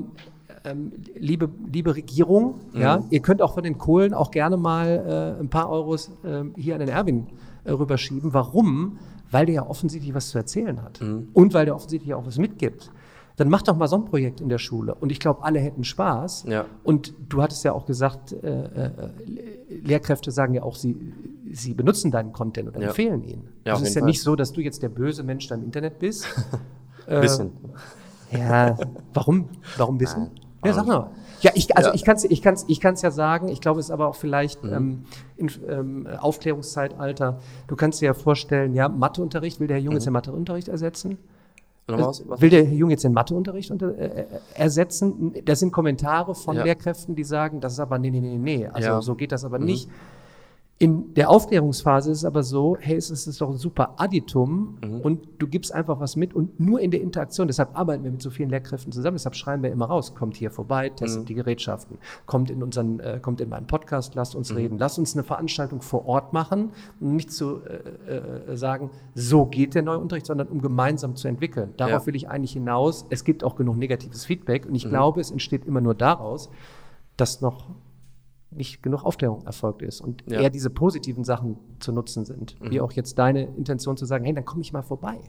ähm, liebe, liebe Regierung, mhm. ja, ihr könnt auch von den Kohlen auch gerne mal äh, ein paar Euros äh, hier an den Erwin äh, rüberschieben. Warum? Weil der ja offensichtlich was zu erzählen hat mhm. und weil der offensichtlich auch was mitgibt. Dann mach doch mal so ein Projekt in der Schule. Und ich glaube, alle hätten Spaß. Ja. Und du hattest ja auch gesagt, äh, äh, Lehrkräfte sagen ja auch, sie, sie benutzen deinen Content oder ja. empfehlen ihn. Ja, also es ist ja Fall. nicht so, dass du jetzt der böse Mensch da im Internet bist. Ein (laughs) bisschen. Ja, warum? Warum bisschen? Nein. Ja, sag mal. Ja, ich, also ja. ich kann es ich kann's, ich kann's ja sagen, ich glaube, es ist aber auch vielleicht mhm. ähm, in ähm, Aufklärungszeitalter. Du kannst dir ja vorstellen, ja, Matheunterricht, will der Herr Junge mhm. jetzt den Matheunterricht ersetzen? Was, was? Will der Herr Junge jetzt den Matheunterricht unter, äh, äh, ersetzen? Das sind Kommentare von ja. Lehrkräften, die sagen, das ist aber nee, nee, nee, nee. Also ja. so geht das aber mhm. nicht. In der Aufklärungsphase ist es aber so, hey, es ist doch ein super Additum mhm. und du gibst einfach was mit und nur in der Interaktion, deshalb arbeiten wir mit so vielen Lehrkräften zusammen, deshalb schreiben wir immer raus, kommt hier vorbei, testet mhm. die Gerätschaften, kommt in unseren, äh, kommt in meinen Podcast, lasst uns mhm. reden, lasst uns eine Veranstaltung vor Ort machen und nicht zu äh, äh, sagen, so geht der neue Unterricht, sondern um gemeinsam zu entwickeln. Darauf ja. will ich eigentlich hinaus. Es gibt auch genug negatives Feedback und ich mhm. glaube, es entsteht immer nur daraus, dass noch nicht genug Aufklärung erfolgt ist und ja. eher diese positiven Sachen zu nutzen sind. Mhm. Wie auch jetzt deine Intention zu sagen, hey, dann komme ich mal vorbei.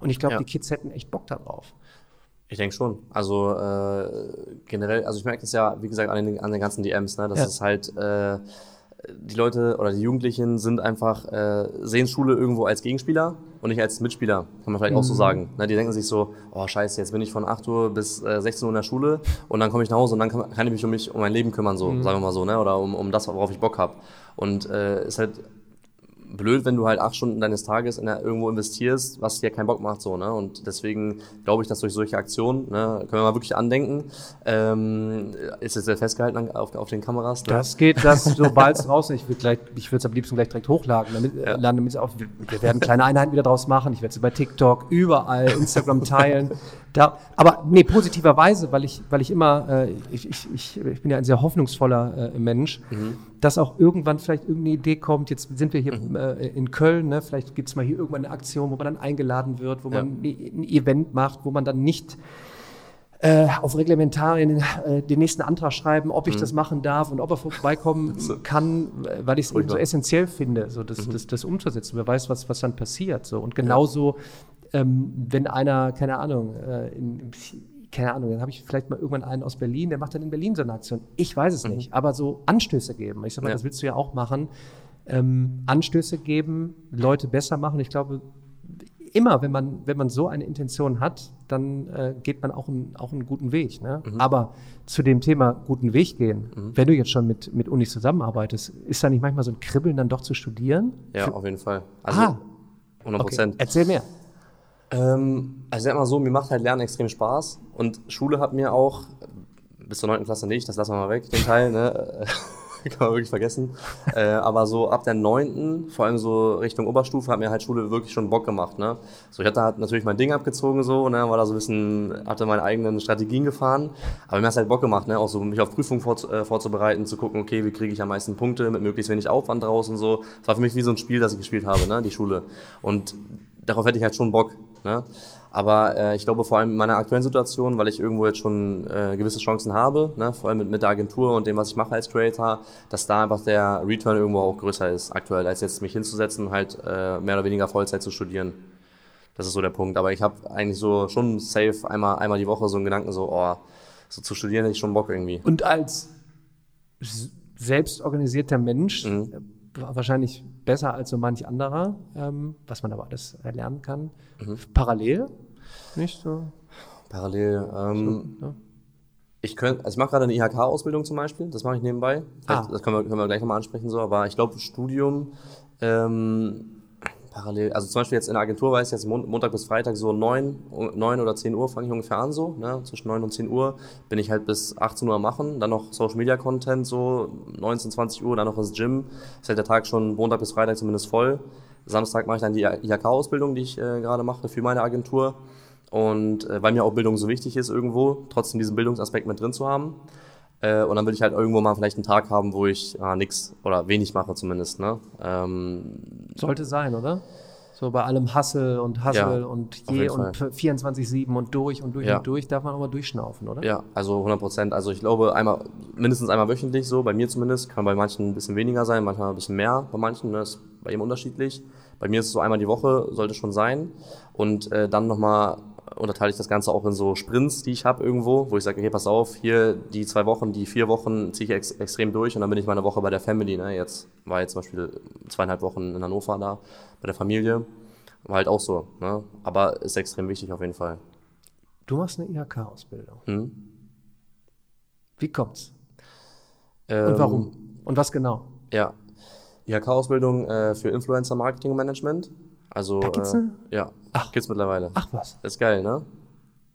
Und ich glaube, ja. die Kids hätten echt Bock darauf. Ich denke schon. Also äh, generell, also ich merke das ja, wie gesagt, an den, an den ganzen DMs, ne? Das ja. ist halt äh, die Leute oder die Jugendlichen sind einfach, äh, sehen Schule irgendwo als Gegenspieler und nicht als Mitspieler, kann man vielleicht mhm. auch so mhm. sagen. Ne, die denken sich so, oh scheiße, jetzt bin ich von 8 Uhr bis äh, 16 Uhr in der Schule und dann komme ich nach Hause und dann kann, kann, ich mich um mich, um mein Leben kümmern, so, mhm. sagen wir mal so, ne? oder um, um das, worauf ich Bock habe. Und äh, ist halt blöd, wenn du halt acht Stunden deines Tages in der, irgendwo investierst, was dir keinen Bock macht, so, ne? Und deswegen glaube ich, dass durch solche Aktionen, ne, können wir mal wirklich andenken, ähm, ist jetzt sehr festgehalten auf, auf den Kameras. Ne? Das geht, das, (laughs) sobald es draußen, ich würde gleich, ich würde es am liebsten gleich direkt hochladen, damit, ja. landen, damit auch, wir, werden kleine Einheiten wieder draus machen, ich werde sie bei TikTok, überall, Instagram teilen. Da, aber nee, positiverweise, weil ich, weil ich immer, äh, ich, ich, ich, ich bin ja ein sehr hoffnungsvoller äh, Mensch, mhm. Dass auch irgendwann vielleicht irgendeine Idee kommt. Jetzt sind wir hier mhm. äh, in Köln, ne? vielleicht gibt es mal hier irgendwann eine Aktion, wo man dann eingeladen wird, wo ja. man ein Event macht, wo man dann nicht äh, auf Reglementarien äh, den nächsten Antrag schreiben, ob ich mhm. das machen darf und ob er vorbeikommen (laughs) kann, weil ich es so essentiell finde, so das, mhm. das, das umzusetzen. Wer weiß, was, was dann passiert. So. Und genauso ähm, wenn einer, keine Ahnung, äh, in, keine Ahnung, dann habe ich vielleicht mal irgendwann einen aus Berlin, der macht dann in Berlin so eine Aktion. Ich weiß es mhm. nicht, aber so Anstöße geben. Ich sag mal, ja. das willst du ja auch machen. Ähm, Anstöße geben, Leute besser machen. Ich glaube, immer, wenn man, wenn man so eine Intention hat, dann äh, geht man auch, ein, auch einen guten Weg. Ne? Mhm. Aber zu dem Thema guten Weg gehen, mhm. wenn du jetzt schon mit, mit Unis zusammenarbeitest, ist da nicht manchmal so ein Kribbeln, dann doch zu studieren? Ja, Für, auf jeden Fall. Also ah, 100 Prozent. Okay. Erzähl mehr. Ähm, also ich sag mal so, mir macht halt Lernen extrem Spaß und Schule hat mir auch, bis zur 9. Klasse nicht, das lassen wir mal weg, den Teil, ne? (laughs) kann man wirklich vergessen. äh, aber so ab der 9., vor allem so Richtung Oberstufe, hat mir halt Schule wirklich schon Bock gemacht. Ne? So, ich hatte halt natürlich mein Ding abgezogen, so, ne? war da so ein bisschen, hatte meine eigenen Strategien gefahren. Aber mir hat es halt Bock gemacht, ne? auch so mich auf Prüfungen vor, äh, vorzubereiten, zu gucken, okay, wie kriege ich am meisten Punkte mit möglichst wenig Aufwand draußen. So. Das war für mich wie so ein Spiel, das ich gespielt habe, ne? die Schule. Und darauf hätte ich halt schon Bock. Ne? Aber äh, ich glaube vor allem in meiner aktuellen Situation, weil ich irgendwo jetzt schon äh, gewisse Chancen habe, ne? vor allem mit, mit der Agentur und dem, was ich mache als Creator, dass da einfach der Return irgendwo auch größer ist aktuell, als jetzt mich hinzusetzen, halt äh, mehr oder weniger Vollzeit zu studieren. Das ist so der Punkt. Aber ich habe eigentlich so schon safe einmal, einmal die Woche so einen Gedanken, so, oh, so zu studieren hätte ich schon Bock irgendwie. Und als selbstorganisierter Mensch, mhm. Wahrscheinlich besser als so manch anderer, ähm, was man aber alles erlernen kann. Mhm. Parallel, nicht so? Parallel. Ähm, so, ja. Ich könnte, also ich mache gerade eine IHK-Ausbildung zum Beispiel, das mache ich nebenbei. Ah. Das können wir, können wir gleich nochmal ansprechen, so, aber ich glaube, Studium ähm, parallel, also zum Beispiel jetzt in der Agentur weiß ich jetzt Montag bis Freitag so neun, neun oder zehn Uhr fange ich ungefähr an so, ne? zwischen neun und zehn Uhr bin ich halt bis 18 Uhr machen, dann noch Social Media Content so 19, 20 Uhr, dann noch das Gym, ist halt der Tag schon Montag bis Freitag zumindest voll. Samstag mache ich dann die IHK-Ausbildung, die ich äh, gerade mache für meine Agentur und äh, weil mir auch Bildung so wichtig ist irgendwo, trotzdem diesen Bildungsaspekt mit drin zu haben. Äh, und dann will ich halt irgendwo mal vielleicht einen Tag haben, wo ich ah, nichts oder wenig mache zumindest. Ne? Ähm, Sollte sein, oder? So bei allem Hassel und Hassel Ja, und je und 24-7 und durch und durch Ja. und durch, darf man auch mal durchschnaufen, oder? Ja, also 100 Prozent. Also ich glaube, einmal, mindestens einmal wöchentlich so, bei mir zumindest. Kann bei manchen ein bisschen weniger sein, manchmal ein bisschen mehr, bei manchen. Ne? Ist bei jedem unterschiedlich. Bei mir ist es so einmal die Woche, sollte schon sein. Und äh, dann nochmal unterteile ich das Ganze auch in so Sprints, die ich habe irgendwo, wo ich sage, okay, pass auf, hier die zwei Wochen, die vier Wochen ziehe ich ex extrem durch und dann bin ich mal eine Woche bei der Family. Ne? Jetzt war jetzt zum Beispiel zweieinhalb Wochen in Hannover da, bei der Familie. War halt auch so. Ne? Aber ist extrem wichtig auf jeden Fall. Du machst eine IHK-Ausbildung. Hm? Wie kommt's? Ähm, Und warum? Und was genau? Ja. IHK-Ausbildung äh, für Influencer Marketing Management. Also, Da gibt's äh, ja, Ach. gibt's mittlerweile. Ach was. Ist geil, ne?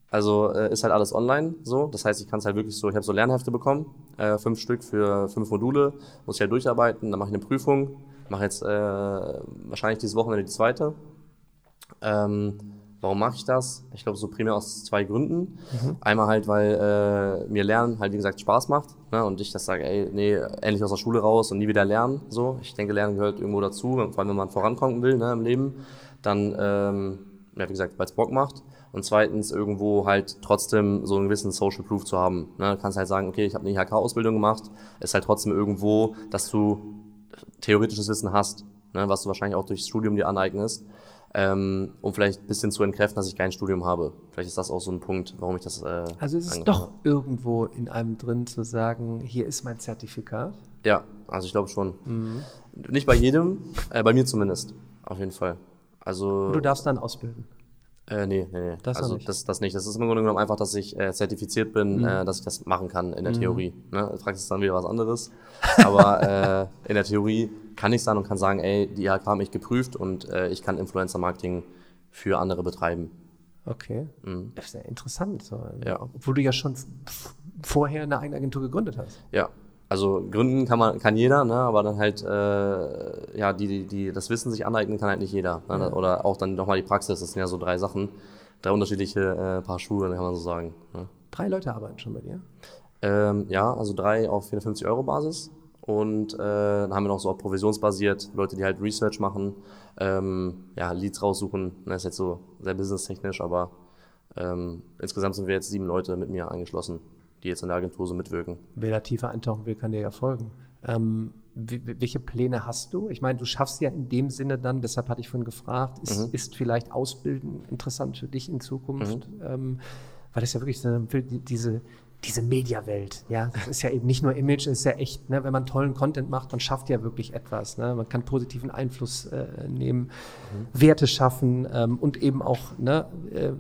Also äh, ist halt alles online so. Das heißt, ich kann es halt wirklich so, ich habe so Lernhefte bekommen, äh, fünf Stück für fünf Module, muss ich halt durcharbeiten, dann mache ich eine Prüfung, mache jetzt äh, wahrscheinlich dieses Wochenende die zweite. Ähm, warum mache ich das? Ich glaube, so primär aus zwei Gründen. Einmal halt, weil äh, mir Lernen halt, wie gesagt, Spaß macht. Ne? Und ich das sage, ey, nee, endlich aus der Schule raus und nie wieder lernen. So. Ich denke, Lernen gehört irgendwo dazu, vor allem wenn man vorankommen will ne, im Leben. Dann, ähm, ja, wie gesagt, weil es Bock macht. Und zweitens irgendwo halt trotzdem so einen gewissen Social Proof zu haben. Ne? Du kannst halt sagen, okay, ich habe eine IHK-Ausbildung gemacht, ist halt trotzdem irgendwo, dass du theoretisches Wissen hast, ne? was du wahrscheinlich auch durchs Studium dir aneignest, ähm, um vielleicht ein bisschen zu entkräften, dass ich kein Studium habe. Vielleicht ist das auch so ein Punkt, warum ich das. Äh, Also ist es doch habe. irgendwo in einem drin zu sagen, hier ist mein Zertifikat. Ja, also ich glaube schon. Mhm. Nicht bei jedem, äh, bei mir zumindest, auf jeden Fall. Also. Und du darfst dann ausbilden. Äh, nee, nee, nee. Das also nicht. Das, das nicht. Das ist im Grunde genommen einfach, dass ich äh, zertifiziert bin, Mhm. äh, dass ich das machen kann in der Theorie. Ne? Praxis ist dann wieder was anderes. Aber äh, in der Theorie kann ich dann und kann sagen, ey, die IHK hat mich geprüft und äh, ich kann Influencer-Marketing für andere betreiben. Okay. Das ist ja interessant. So. Mhm. Ja. Obwohl du ja schon vorher eine eigene Agentur gegründet hast. Ja, also gründen kann man kann jeder, ne? aber dann halt äh, ja die, die die das Wissen sich aneignen kann halt nicht jeder. Ne? Oder auch dann nochmal die Praxis. Das sind ja so drei Sachen, drei unterschiedliche äh, Paar Schuhe, kann man so sagen. Ne? Drei Leute arbeiten schon bei dir. Ähm, ja, also drei auf 450 Euro Basis. Und äh, dann haben wir noch so auch provisionsbasiert, Leute, die halt Research machen, ähm, ja, Leads raussuchen. Das ist jetzt so sehr businesstechnisch, aber ähm, insgesamt sind wir jetzt sieben Leute mit mir angeschlossen, die jetzt in der Agentur so mitwirken. Wer da tiefer eintauchen will, kann dir ja folgen. Ähm, welche Pläne hast du? Ich meine, du schaffst ja in dem Sinne dann, deshalb hatte ich vorhin gefragt, ist, ist vielleicht Ausbilden interessant für dich in Zukunft? Ähm, weil das ja wirklich diese, diese Mediawelt, ja, das ist ja eben nicht nur Image, es ist ja echt, ne, wenn man tollen Content macht, man schafft ja wirklich etwas, ne? man kann positiven Einfluss äh, nehmen, Werte schaffen ähm, und eben auch, ne, äh,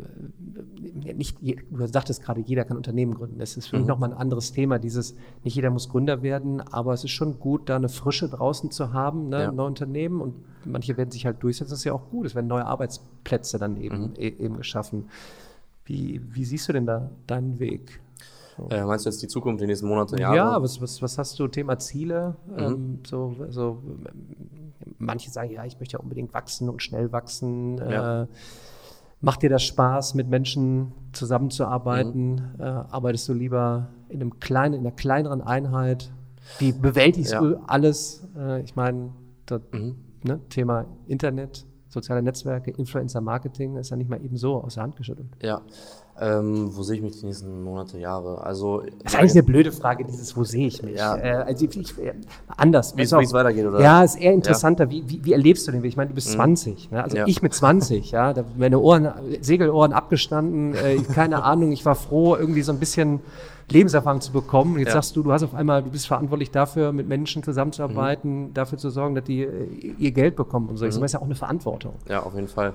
nicht, du sagtest gerade, jeder kann Unternehmen gründen. Das ist für mich nochmal ein anderes Thema. Dieses, nicht jeder muss Gründer werden, aber es ist schon gut, da eine Frische draußen zu haben, ne, Ja. neue Unternehmen und manche werden sich halt durchsetzen. Das ist ja auch gut. Es werden neue Arbeitsplätze dann eben, e eben geschaffen. Wie, wie siehst du denn da deinen Weg? Äh, meinst du jetzt die Zukunft, die nächsten Monate, Jahre? Ja, was, was, was hast du? Thema Ziele? Ähm, so, so, ähm, manche sagen, ja, ich möchte ja unbedingt wachsen und schnell wachsen. Ja. Äh, macht dir das Spaß, mit Menschen zusammenzuarbeiten? Äh, arbeitest du lieber in, einem kleinen, in einer kleineren Einheit? Wie bewältigst Ja. du alles? Äh, ich meine, das Mhm. ne, Thema Internet, soziale Netzwerke, Influencer-Marketing ist ja nicht mal eben so aus der Hand geschüttelt. Ja. Ähm, wo sehe ich mich die nächsten Monate, Jahre? Also, Das ist eigentlich eine blöde Frage, dieses, wo sehe ich mich? Ja. Äh, also ich, äh, anders. Wie es- weitergeht, oder? Ja, ist eher interessanter. Wie, wie, wie erlebst du den Weg? Ich meine, du bist 20. Ne? Also Ja. ich mit 20, ja, da meine Ohren, Segelohren abgestanden, äh, keine (laughs) Ahnung, ich war froh, irgendwie so ein bisschen Lebenserfahrung zu bekommen. Und jetzt Ja. sagst du, du hast auf einmal, du bist verantwortlich dafür, mit Menschen Mhm. zusammenzuarbeiten, dafür zu sorgen, dass die äh, ihr Geld bekommen und so. Mhm. Das ist ja auch eine Verantwortung. Ja, auf jeden Fall.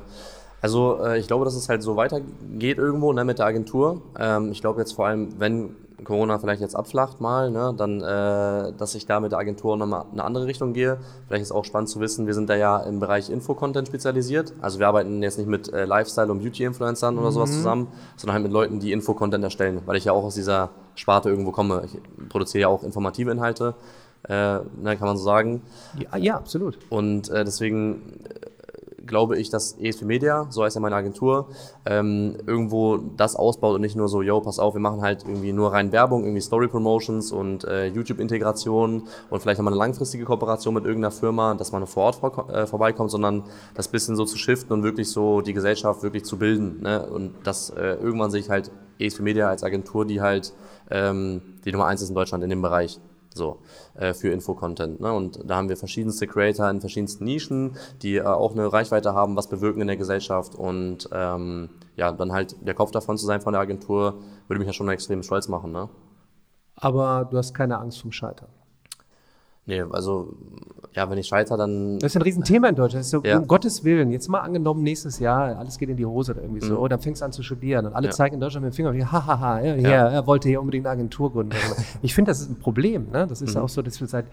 Also äh, ich glaube, dass es halt so weitergeht irgendwo ne, mit der Agentur. Ähm, ich glaube jetzt vor allem, wenn Corona vielleicht jetzt abflacht mal, ne, dann, äh, dass ich da mit der Agentur nochmal eine andere Richtung gehe. Vielleicht ist auch spannend zu wissen, wir sind da ja im Bereich Infocontent spezialisiert. Also wir arbeiten jetzt nicht mit äh, Lifestyle- und Beauty-Influencern oder sowas zusammen, sondern halt mit Leuten, die Infocontent erstellen, weil ich ja auch aus dieser Sparte irgendwo komme. Ich produziere ja auch informative Inhalte, äh, ne, kann man so sagen. Ja, ja absolut. Und äh, deswegen glaube ich, dass ESP Media, so heißt ja meine Agentur, ähm, irgendwo das ausbaut und nicht nur so, yo, pass auf, wir machen halt irgendwie nur rein Werbung, irgendwie Story Promotions und äh, YouTube-Integration und vielleicht nochmal eine langfristige Kooperation mit irgendeiner Firma, dass man vor Ort vor, äh, vorbeikommt, sondern das bisschen so zu shiften und wirklich so die Gesellschaft wirklich zu bilden. Ne? Und dass äh, irgendwann sich halt ESP Media als Agentur, die halt ähm, die Nummer eins ist in Deutschland in dem Bereich so äh, für Infocontent. Ne? Und da haben wir verschiedenste Creator in verschiedensten Nischen, die äh, auch eine Reichweite haben, was bewirken in der Gesellschaft und ähm, ja, dann halt der Kopf davon zu sein von der Agentur, würde mich ja schon extrem stolz machen. Ne? Aber du hast keine Angst vom Scheitern. Nee, also ja, wenn ich scheitere, dann. Das ist ein Riesenthema in Deutschland. So, ja. Um Gottes Willen, jetzt mal angenommen, nächstes Jahr, alles geht in die Hose oder irgendwie mhm. so, oh, dann fängst du an zu studieren und alle ja. zeigen in Deutschland mit dem Finger, hahaha, ja, ja. er wollte hier unbedingt eine Agentur gründen. (laughs) ich finde, das ist ein Problem. Ne? Das ist mhm. auch so, dass wir seit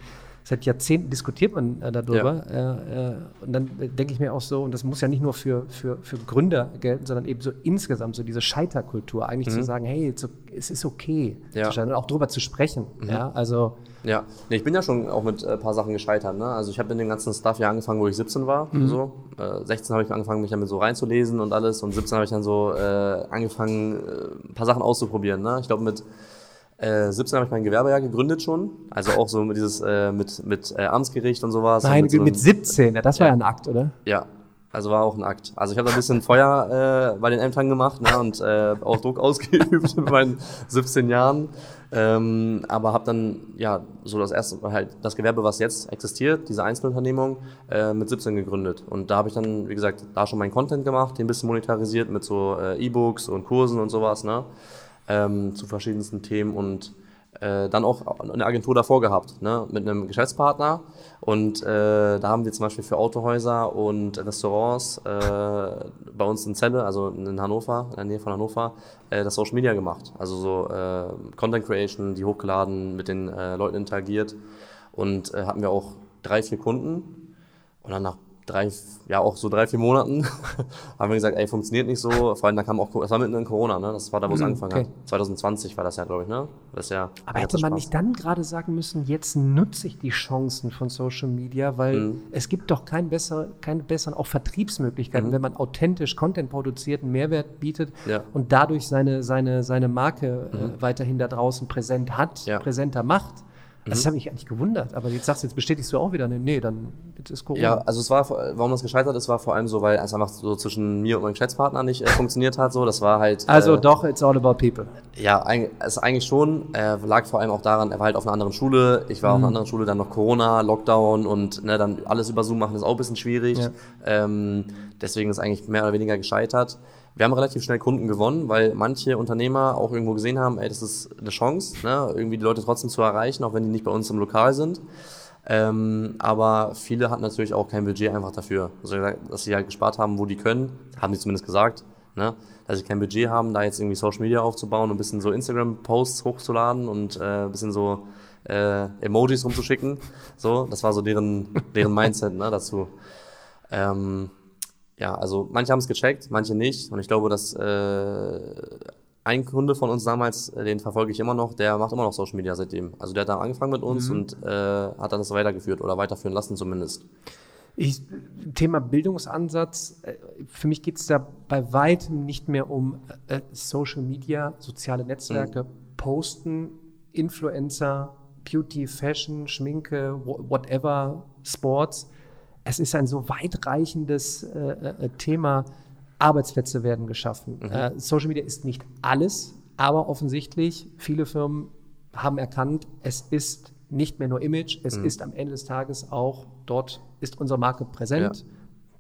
seit Jahrzehnten diskutiert man äh, darüber. Äh, äh, und dann denke ich mir auch so, und das muss ja nicht nur für, für, für Gründer gelten, sondern eben so insgesamt so diese Scheiterkultur, eigentlich mhm. zu sagen, hey, es ist okay ja. und auch darüber zu sprechen. Mhm. Ja, also. Ja, nee, ich bin ja schon auch mit ein äh, paar Sachen gescheitert. Ne? Also ich habe in dem ganzen Stuff ja angefangen, wo ich 17 war. Mhm. So. Äh, 16 habe ich angefangen, mich damit so reinzulesen und alles. Und 17 habe ich dann so äh, angefangen, ein paar Sachen auszuprobieren. Ne? Ich glaube, mit äh, 17 habe ich mein Gewerbe ja gegründet schon. Also auch so mit dieses äh, mit, mit äh, Amtsgericht und sowas. Nein, mit, so mit 17, ja, das war ja ein Akt, oder? Ja, also war auch ein Akt. Also ich habe da ein bisschen Feuer äh, bei den Ämtern gemacht ne, und äh, auch Druck (laughs) ausgeübt mit meinen 17 Jahren. Ähm, aber habe dann ja so das erste halt das Gewerbe, was jetzt existiert, diese Einzelunternehmung, äh, mit 17 gegründet. Und da habe ich dann, wie gesagt, da schon meinen Content gemacht, den ein bisschen monetarisiert mit so äh, E-Books und Kursen und sowas. Ne? ähm, zu verschiedensten Themen und äh, dann auch eine Agentur davor gehabt, ne, mit einem Geschäftspartner. Und äh, da haben wir zum Beispiel für Autohäuser und Restaurants äh, bei uns in Celle, also in Hannover, in der Nähe von Hannover, äh, das Social Media gemacht. Also so äh, Content Creation, die hochgeladen, mit den äh, Leuten interagiert. Und hatten wir auch drei, vier Kunden. Und dann nach drei, ja auch so drei, vier Monaten (laughs) haben wir gesagt, ey, funktioniert nicht so. Vor allem, da kam auch, das war mitten in Corona, ne? Das war da, wo es mhm, angefangen okay. hat. 2020 war das ja, glaube ich, ne? Das ja. Aber hätte man nicht dann gerade sagen müssen, jetzt nutze ich die Chancen von Social Media, weil mhm. es gibt doch kein besser, keine besseren auch Vertriebsmöglichkeiten, mhm. wenn man authentisch Content produziert, einen Mehrwert bietet ja. und dadurch seine, seine, seine Marke äh, mhm. weiterhin da draußen präsent hat, ja. präsenter macht das mhm. habe ich eigentlich gewundert. Aber jetzt sagst du, jetzt bestätigst du auch wieder, nee, dann jetzt ist Corona. Ja, also es war, warum das gescheitert ist, war vor allem so, weil es einfach so zwischen mir und meinem Geschäftspartner nicht äh, (laughs) funktioniert hat. So, das war halt. Also äh, doch, it's all about people. Ja, es eigentlich schon. Äh, lag vor allem auch daran, er war halt auf einer anderen Schule. Ich war mhm. auf einer anderen Schule, dann noch Corona, Lockdown und ne, dann alles über Zoom machen ist auch ein bisschen schwierig. Ja. Ähm, deswegen ist eigentlich mehr oder weniger gescheitert wir haben relativ schnell Kunden gewonnen, weil manche Unternehmer auch irgendwo gesehen haben, ey, das ist eine Chance, ne, irgendwie die Leute trotzdem zu erreichen, auch wenn die nicht bei uns im Lokal sind. Ähm, aber viele hatten natürlich auch kein Budget einfach dafür. Also, dass sie halt gespart haben, wo die können, haben sie zumindest gesagt, ne, dass sie kein Budget haben, da jetzt irgendwie Social Media aufzubauen und ein bisschen so Instagram-Posts hochzuladen und äh, ein bisschen so äh, Emojis rumzuschicken. So, das war so deren, deren (laughs) Mindset ne, dazu. Ähm, ja, also manche haben es gecheckt, manche nicht. Und ich glaube, dass äh, ein Kunde von uns damals, äh, den verfolge ich immer noch, der macht immer noch Social Media seitdem. Also der hat da angefangen mit uns mhm. und äh, hat dann das weitergeführt oder weiterführen lassen zumindest. Ich, Thema Bildungsansatz, äh, für mich geht es da bei weitem nicht mehr um äh, Social Media, soziale Netzwerke, mhm. Posten, Influencer, Beauty, Fashion, Schminke, whatever, Sports es ist ein so weitreichendes äh, äh, Thema. Arbeitsplätze werden geschaffen. Mhm. Äh, Social Media ist nicht alles, aber offensichtlich viele Firmen haben erkannt, es ist nicht mehr nur Image, es mhm. ist am Ende des Tages auch, dort ist unsere Marke präsent, ja.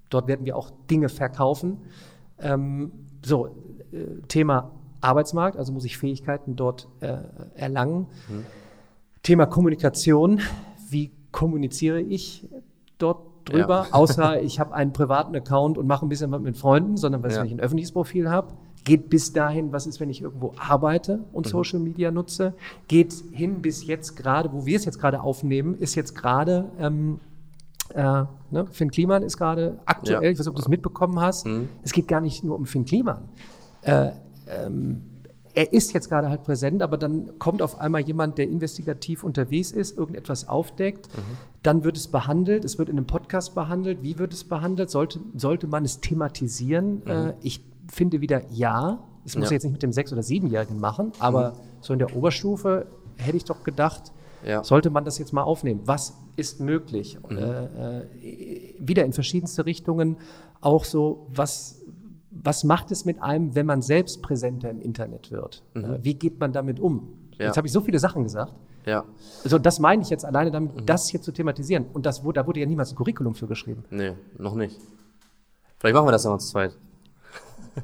dort werden wir auch Dinge verkaufen. Ähm, so, äh, Thema Arbeitsmarkt, also muss ich Fähigkeiten dort äh, erlangen. Mhm. Thema Kommunikation, wie kommuniziere ich dort drüber, ja. außer ich habe einen privaten Account und mache ein bisschen was mit Freunden, sondern was, ja. wenn ich ein öffentliches Profil habe, geht bis dahin, was ist, wenn ich irgendwo arbeite und mhm. Social Media nutze, geht hin bis jetzt gerade, wo wir es jetzt gerade aufnehmen, ist jetzt gerade, ähm, äh, ne, Finn Kliman ist gerade aktuell, ja. ich weiß nicht, ob du es mitbekommen hast, mhm. es geht gar nicht nur um Finn Kliman. Äh, ähm, er ist jetzt gerade halt präsent, aber dann kommt auf einmal jemand, der investigativ unterwegs ist, irgendetwas aufdeckt, mhm. dann wird es behandelt, es wird in einem Podcast behandelt. Wie wird es behandelt? Sollte, sollte man es thematisieren? Mhm. Äh, ich finde wieder ja. Das muss ja. jetzt nicht mit dem Sechs- oder Siebenjährigen machen, aber mhm. so in der Oberstufe hätte ich doch gedacht, ja. sollte man das jetzt mal aufnehmen. Was ist möglich? Mhm. Äh, äh, wieder in verschiedenste Richtungen. Auch so, was was macht es mit einem, wenn man selbst präsenter im Internet wird? Mhm. Äh, wie geht man damit um? Ja. Jetzt habe ich so viele Sachen gesagt. Ja. Also das meine ich jetzt alleine damit, mhm. das hier zu thematisieren. Und das, da wurde ja niemals ein Curriculum für geschrieben. Nee, noch nicht. Vielleicht machen wir das ja mal zu zweit.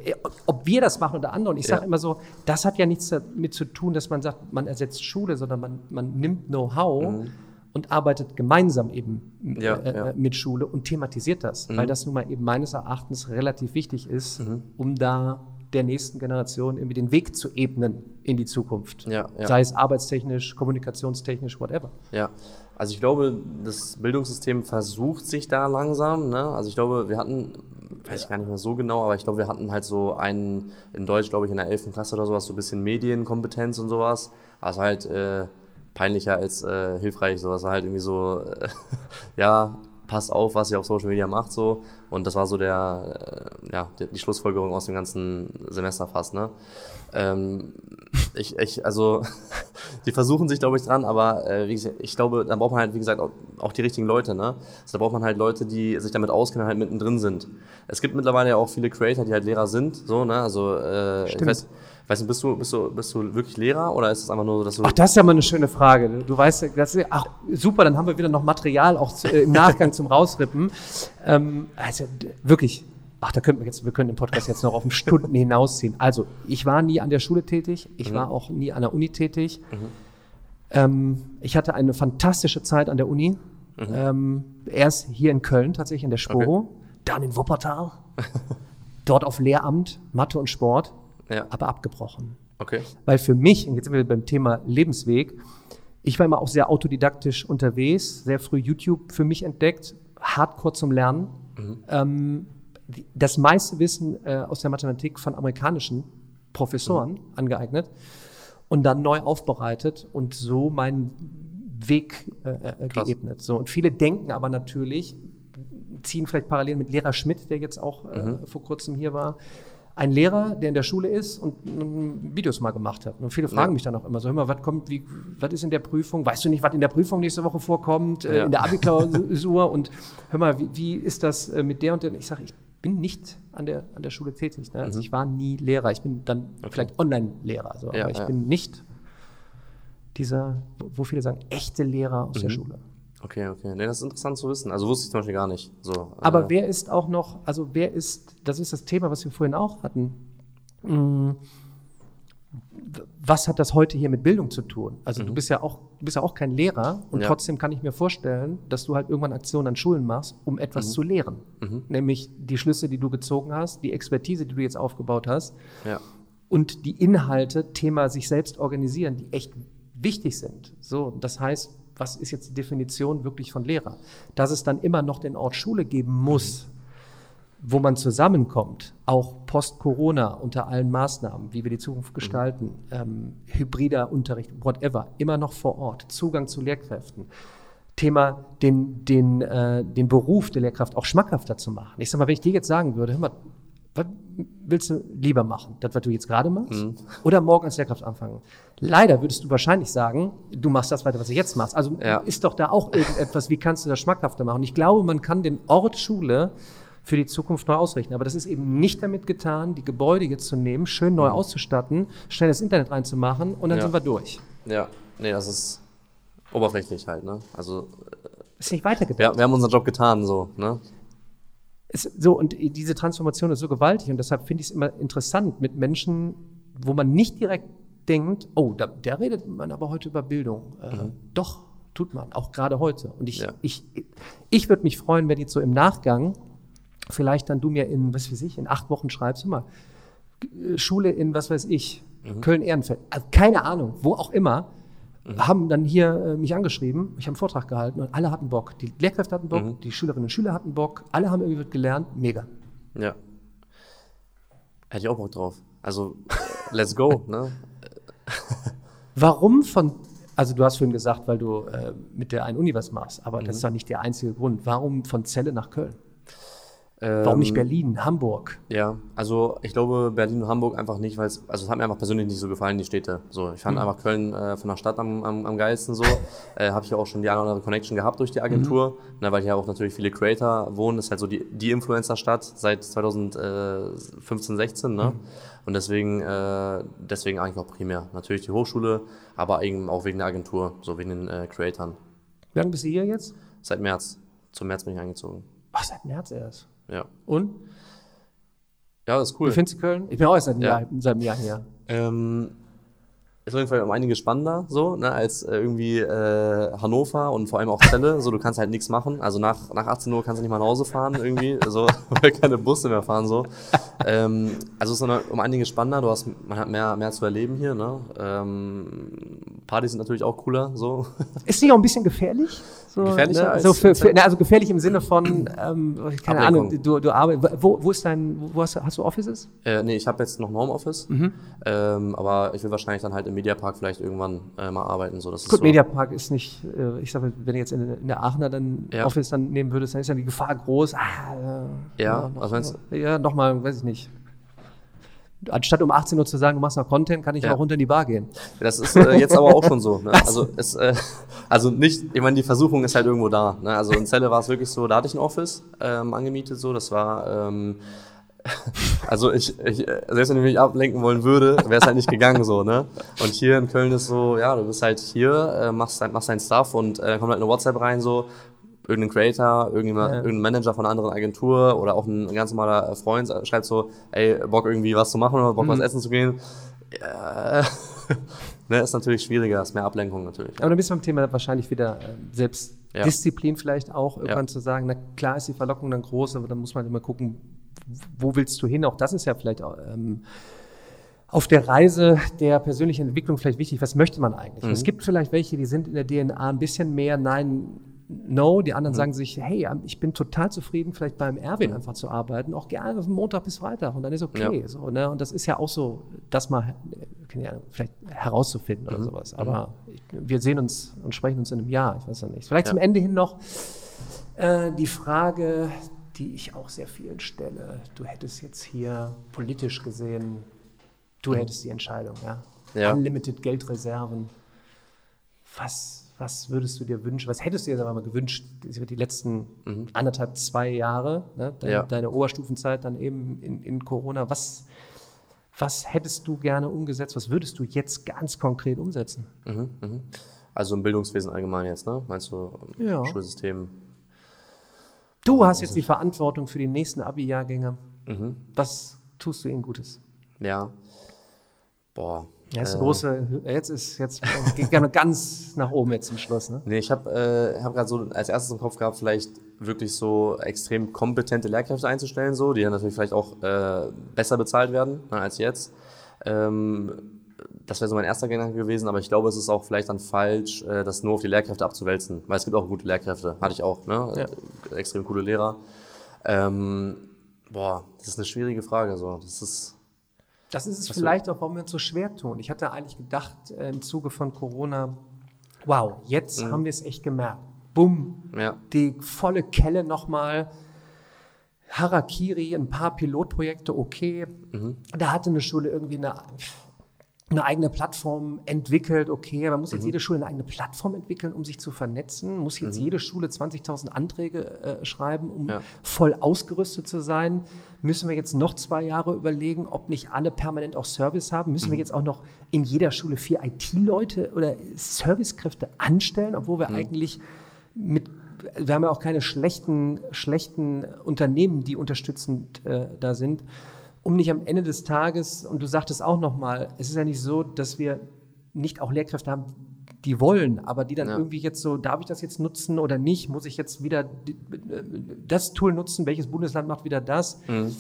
Äh, ob wir das machen oder andere. Und ich sage ja. immer so, das hat ja nichts damit zu tun, dass man sagt, man ersetzt Schule, sondern man, man nimmt Know-how mhm und arbeitet gemeinsam eben ja, äh, ja. mit Schule und thematisiert das, mhm. weil das nun mal eben meines Erachtens relativ wichtig ist, mhm. um da der nächsten Generation irgendwie den Weg zu ebnen in die Zukunft. Ja, Sei es arbeitstechnisch, kommunikationstechnisch, whatever. Ja, also ich glaube, das Bildungssystem versucht sich da langsam. Ne? Also ich glaube, wir hatten, weiß ich gar nicht mehr so genau, aber ich glaube, wir hatten halt so einen, in Deutsch, glaube ich, in der 11. Klasse oder sowas, so ein bisschen Medienkompetenz und sowas. Also halt, äh, peinlicher als äh, hilfreich. So, das war halt irgendwie so, äh, (laughs) ja, passt auf, was ihr auf Social Media macht, so. Und das war so der, äh, ja, die, die, Schlussfolgerung aus dem ganzen Semester fast, ne? Ähm, ich, ich, also, (laughs) die versuchen sich, glaube ich, dran, aber äh, wie gesagt, ich glaube, da braucht man halt, wie gesagt, auch, auch die richtigen Leute, ne? Also, da braucht man halt Leute, die sich damit auskennen, halt mittendrin sind. Es gibt mittlerweile ja auch viele Creator, die halt Lehrer sind, so, ne? Also, äh, ich weiß, Weißt du, bist du, bist du, bist du wirklich Lehrer oder ist es einfach nur so, dass du. Ach, das ist ja mal eine schöne Frage. Du weißt, das ist, ach, super, dann haben wir wieder noch Material auch zu, äh, im Nachgang zum Rausrippen. Ähm, also wirklich, ach, da könnten wir jetzt, wir können den Podcast jetzt noch auf Stunden hinausziehen. Also, ich war nie an der Schule tätig, ich mhm. war auch nie an der Uni tätig. Mhm. Ähm, ich hatte eine fantastische Zeit an der Uni. Mhm. Ähm, erst hier in Köln tatsächlich in der Sporo, okay. dann in Wuppertal, (laughs) dort auf Lehramt, Mathe und Sport ja. aber abgebrochen. Okay. Weil für mich, und jetzt sind wir beim Thema Lebensweg, ich war immer auch sehr autodidaktisch unterwegs, sehr früh YouTube für mich entdeckt, hardcore zum Lernen. Mhm. Ähm, das meiste Wissen äh, aus der Mathematik von amerikanischen Professoren mhm. angeeignet und dann neu aufbereitet und so meinen Weg äh, äh geebnet. So, und viele denken aber natürlich, ziehen vielleicht parallel mit Lehrer Schmidt, der jetzt auch äh, mhm. vor kurzem hier war, ein Lehrer, der in der Schule ist und Videos mal gemacht hat. Und viele fragen ja. mich dann auch immer so, hör mal, was kommt, wie, was ist in der Prüfung? Weißt du nicht, was in der Prüfung nächste Woche vorkommt, äh, ja. in der Abiklausur? (laughs) und hör mal, wie, wie ist das äh, mit der und der? Ich sage, ich bin nicht an der, an der Schule tätig. Ne? Also mhm. ich war nie Lehrer. Ich bin dann okay. vielleicht Online-Lehrer. Also, ja, aber ich bin nicht dieser, wo viele sagen, echte Lehrer aus mhm. der Schule. Okay, okay. Nee, das ist interessant zu wissen. Also wusste ich zum Beispiel gar nicht. So, Aber äh, wer ist auch noch, also wer ist, das ist das Thema, was wir vorhin auch hatten. Hm, was hat das heute hier mit Bildung zu tun? Also mhm. du bist ja auch, du bist ja auch kein Lehrer und ja. trotzdem kann ich mir vorstellen, dass du halt irgendwann Aktionen an Schulen machst, um etwas mhm. zu lehren. Mhm. Nämlich die Schlüsse, die du gezogen hast, die Expertise, die du jetzt aufgebaut hast. Ja. Und die Inhalte, Thema sich selbst organisieren, die echt wichtig sind. So, das heißt, was ist jetzt die Definition wirklich von Lehrer? Dass es dann immer noch den Ort Schule geben muss, wo man zusammenkommt, auch post-Corona unter allen Maßnahmen, wie wir die Zukunft mhm. gestalten, ähm, hybrider Unterricht, whatever, immer noch vor Ort, Zugang zu Lehrkräften. Thema, den, den, äh, den Beruf der Lehrkraft auch schmackhafter zu machen. Ich sag mal, wenn ich dir jetzt sagen würde, hör mal, was willst du lieber machen? Das, was du jetzt gerade machst? Mhm. Oder morgen als Lehrkraft anfangen? Leider würdest du wahrscheinlich sagen, du machst das weiter, was du jetzt machst. Also ja. ist doch da auch irgendetwas, wie kannst du das schmackhafter machen? Und ich glaube, man kann den Ort Schule für die Zukunft neu ausrichten. Aber das ist eben nicht damit getan, die Gebäude jetzt zu nehmen, schön neu mhm. auszustatten, schnell das Internet reinzumachen und dann ja. sind wir durch. Ja, nee, das ist oberflächlich halt, ne? Also. Ist nicht weitergedacht. Ja, wir haben unseren Job getan, so, ne? ist so, und diese Transformation ist so gewaltig und deshalb finde ich es immer interessant mit Menschen, wo man nicht direkt denkt, oh, da, der redet man aber heute über Bildung. Äh, mhm. Doch, tut man, auch gerade heute. Und ich, ja. ich, ich würde mich freuen, wenn jetzt so im Nachgang vielleicht dann du mir in, was weiß ich, in acht Wochen schreibst, immer, Schule in, was weiß ich, mhm. Köln-Ehrenfeld, also keine Ahnung, wo auch immer, mhm. haben dann hier äh, mich angeschrieben, ich habe einen Vortrag gehalten und alle hatten Bock. Die Lehrkräfte hatten Bock, mhm. die Schülerinnen und Schüler hatten Bock, alle haben irgendwie gelernt, mega. Ja. Hätte ich auch Bock drauf. Also let's go. Ne? (laughs) Warum von, also du hast vorhin gesagt, weil du äh, mit der einen Uni was machst, aber mhm. das ist doch nicht der einzige Grund. Warum von Celle nach Köln? Warum nicht ähm, Berlin, Hamburg? Ja, also ich glaube Berlin und Hamburg einfach nicht, weil es, also es hat mir einfach persönlich nicht so gefallen, die Städte. So, ich fand mhm. einfach Köln äh, von der Stadt am, am, am geilsten so. (laughs) äh, Habe ich auch schon die eine oder andere Connection gehabt durch die Agentur, mhm. Na, weil hier auch natürlich viele Creator wohnen. Das ist halt so die, die Influencer-Stadt seit 2015, 16. Ne? Mhm. Und deswegen, äh, deswegen eigentlich auch primär. Natürlich die Hochschule, aber eben auch wegen der Agentur, so wegen den äh, Creatoren. Wie lange bist du hier jetzt? Seit März. Zum März bin ich eingezogen. Ach, seit März erst? Ja. Und? Ja, das ist cool. Wie findest du Köln? Ich bin auch erst seit einem, ja. Jahr, seit einem Jahr hier. Ähm, ist auf jeden Fall um einiges spannender, so, ne, als äh, irgendwie äh, Hannover und vor allem auch Celle. So, du kannst halt nichts machen. Also nach, nach 18 Uhr kannst du nicht mal nach Hause fahren, irgendwie, so, (laughs) weil keine Busse mehr fahren, so. Ähm, also es ist um einiges spannender, du hast, man hat mehr, mehr zu erleben hier, ne. Ähm, Partys sind natürlich auch cooler, so. Ist nicht auch ein bisschen gefährlich? So, Gefährlicher ne? also, für, für, ne, also gefährlich im Sinne von, ähm, keine Ahnung, du, du arbeitest, wo, wo ist dein, wo hast, hast du Offices? Äh, nee, ich habe jetzt noch ein Homeoffice, mhm. ähm, aber ich will wahrscheinlich dann halt im Mediapark vielleicht irgendwann äh, mal arbeiten. So, das Gut, so. Mediapark ist nicht, äh, ich sage, wenn du jetzt in, in der Aachener dann ja. Office dann nehmen würdest, dann ist ja die Gefahr groß. Ah, ja, ja, was meinst du? Ja, nochmal, weiß ich nicht anstatt um 18 Uhr zu sagen, du machst noch Content, kann ich ja. auch runter in die Bar gehen. Das ist äh, jetzt aber auch schon so. Ne? (laughs) Also, es, äh, also nicht, ich meine, die Versuchung ist halt irgendwo da. Ne? Also in Celle war es wirklich so, da hatte ich ein Office ähm, angemietet, so, das war, ähm, (laughs) also ich, ich, selbst wenn ich mich ablenken wollen würde, wäre es halt nicht gegangen so, ne? Und hier in Köln ist so, ja, du bist halt hier, äh, machst, machst dein Stuff und äh, kommt halt eine WhatsApp rein so, irgendein Creator, irgendjemand, ja. irgendein Manager von einer anderen Agentur oder auch ein ganz normaler Freund schreibt so, ey, Bock irgendwie was zu machen oder Bock mhm. was essen zu gehen. Ja. (laughs) ne, ist natürlich schwieriger, ist mehr Ablenkung natürlich. Aber dann bist du beim Thema wahrscheinlich wieder äh, Selbstdisziplin ja. vielleicht auch, irgendwann zu sagen, na klar ist die Verlockung dann groß, aber dann muss man immer gucken, wo willst du hin? Auch das ist ja vielleicht ähm, auf der Reise der persönlichen Entwicklung vielleicht wichtig. Was möchte man eigentlich? Mhm. Es gibt vielleicht welche, die sind in der DNA ein bisschen mehr, nein, no. Die anderen mhm. sagen sich, hey, ich bin total zufrieden, vielleicht beim Erwin mhm. einfach zu arbeiten, auch gerne von Montag bis Freitag und dann ist okay. Ja. So, ne? Und das ist ja auch so, das mal ja, vielleicht herauszufinden oder mhm. sowas. Aber ich, wir sehen uns und sprechen uns in einem Jahr, ich weiß ja nicht. Vielleicht ja. zum Ende hin noch äh, die Frage, die ich auch sehr vielen stelle. Du hättest jetzt hier politisch gesehen, du mhm. hättest die Entscheidung, ja. ja. Unlimited Geldreserven. Was was würdest du dir wünschen, was hättest du dir mal gewünscht, die letzten mhm. anderthalb, zwei Jahre, ne, deine, ja. deine, Oberstufenzeit dann eben in, in, Corona, was, was hättest du gerne umgesetzt, was würdest du jetzt ganz konkret umsetzen? Mhm, mh. Also im Bildungswesen allgemein jetzt, ne? Meinst du ja. Schulsystem? Du hast jetzt die Verantwortung für die nächsten Abi-Jahrgänge. Mhm. Was tust du ihnen Gutes? Ja. Boah, ja, ist äh, große, jetzt ist jetzt geht gerne ganz nach oben jetzt zum Schluss. Ne? Nee, ich habe äh, hab gerade so als erstes im Kopf gehabt, vielleicht wirklich so extrem kompetente Lehrkräfte einzustellen, so, die dann natürlich vielleicht auch äh, besser bezahlt werden ne, als jetzt. Ähm, das wäre so mein erster Gedanke gewesen, aber ich glaube, es ist auch vielleicht dann falsch, äh, das nur auf die Lehrkräfte abzuwälzen, weil es gibt auch gute Lehrkräfte, hatte ich auch, ne? Ja. extrem coole Lehrer. Ähm, boah, das ist eine schwierige Frage, so. Das ist das ist es Was vielleicht auch, warum wir uns so schwer tun. Ich hatte eigentlich gedacht, äh, im Zuge von Corona, wow, jetzt mhm. haben wir es echt gemerkt. Bumm, ja. die volle Kelle nochmal. Harakiri, ein paar Pilotprojekte, okay. Mhm. Da hatte eine Schule irgendwie eine eine eigene Plattform entwickelt. Okay, aber muss jetzt mhm. jede Schule eine eigene Plattform entwickeln, um sich zu vernetzen? Muss jetzt mhm. jede Schule 20.000 Anträge äh, schreiben, um ja. voll ausgerüstet zu sein? Müssen wir jetzt noch zwei Jahre überlegen, ob nicht alle permanent auch Service haben? Müssen mhm. wir jetzt auch noch in jeder Schule vier IT-Leute oder Servicekräfte anstellen, obwohl wir mhm. eigentlich mit wir haben ja auch keine schlechten, schlechten Unternehmen, die unterstützend äh, da sind um nicht am Ende des Tages, und du sagtest auch nochmal, es ist ja nicht so, dass wir nicht auch Lehrkräfte haben, die wollen, aber die dann ja. irgendwie jetzt so, darf ich das jetzt nutzen oder nicht? Muss ich jetzt wieder das Tool nutzen? Welches Bundesland macht wieder das? Mhm.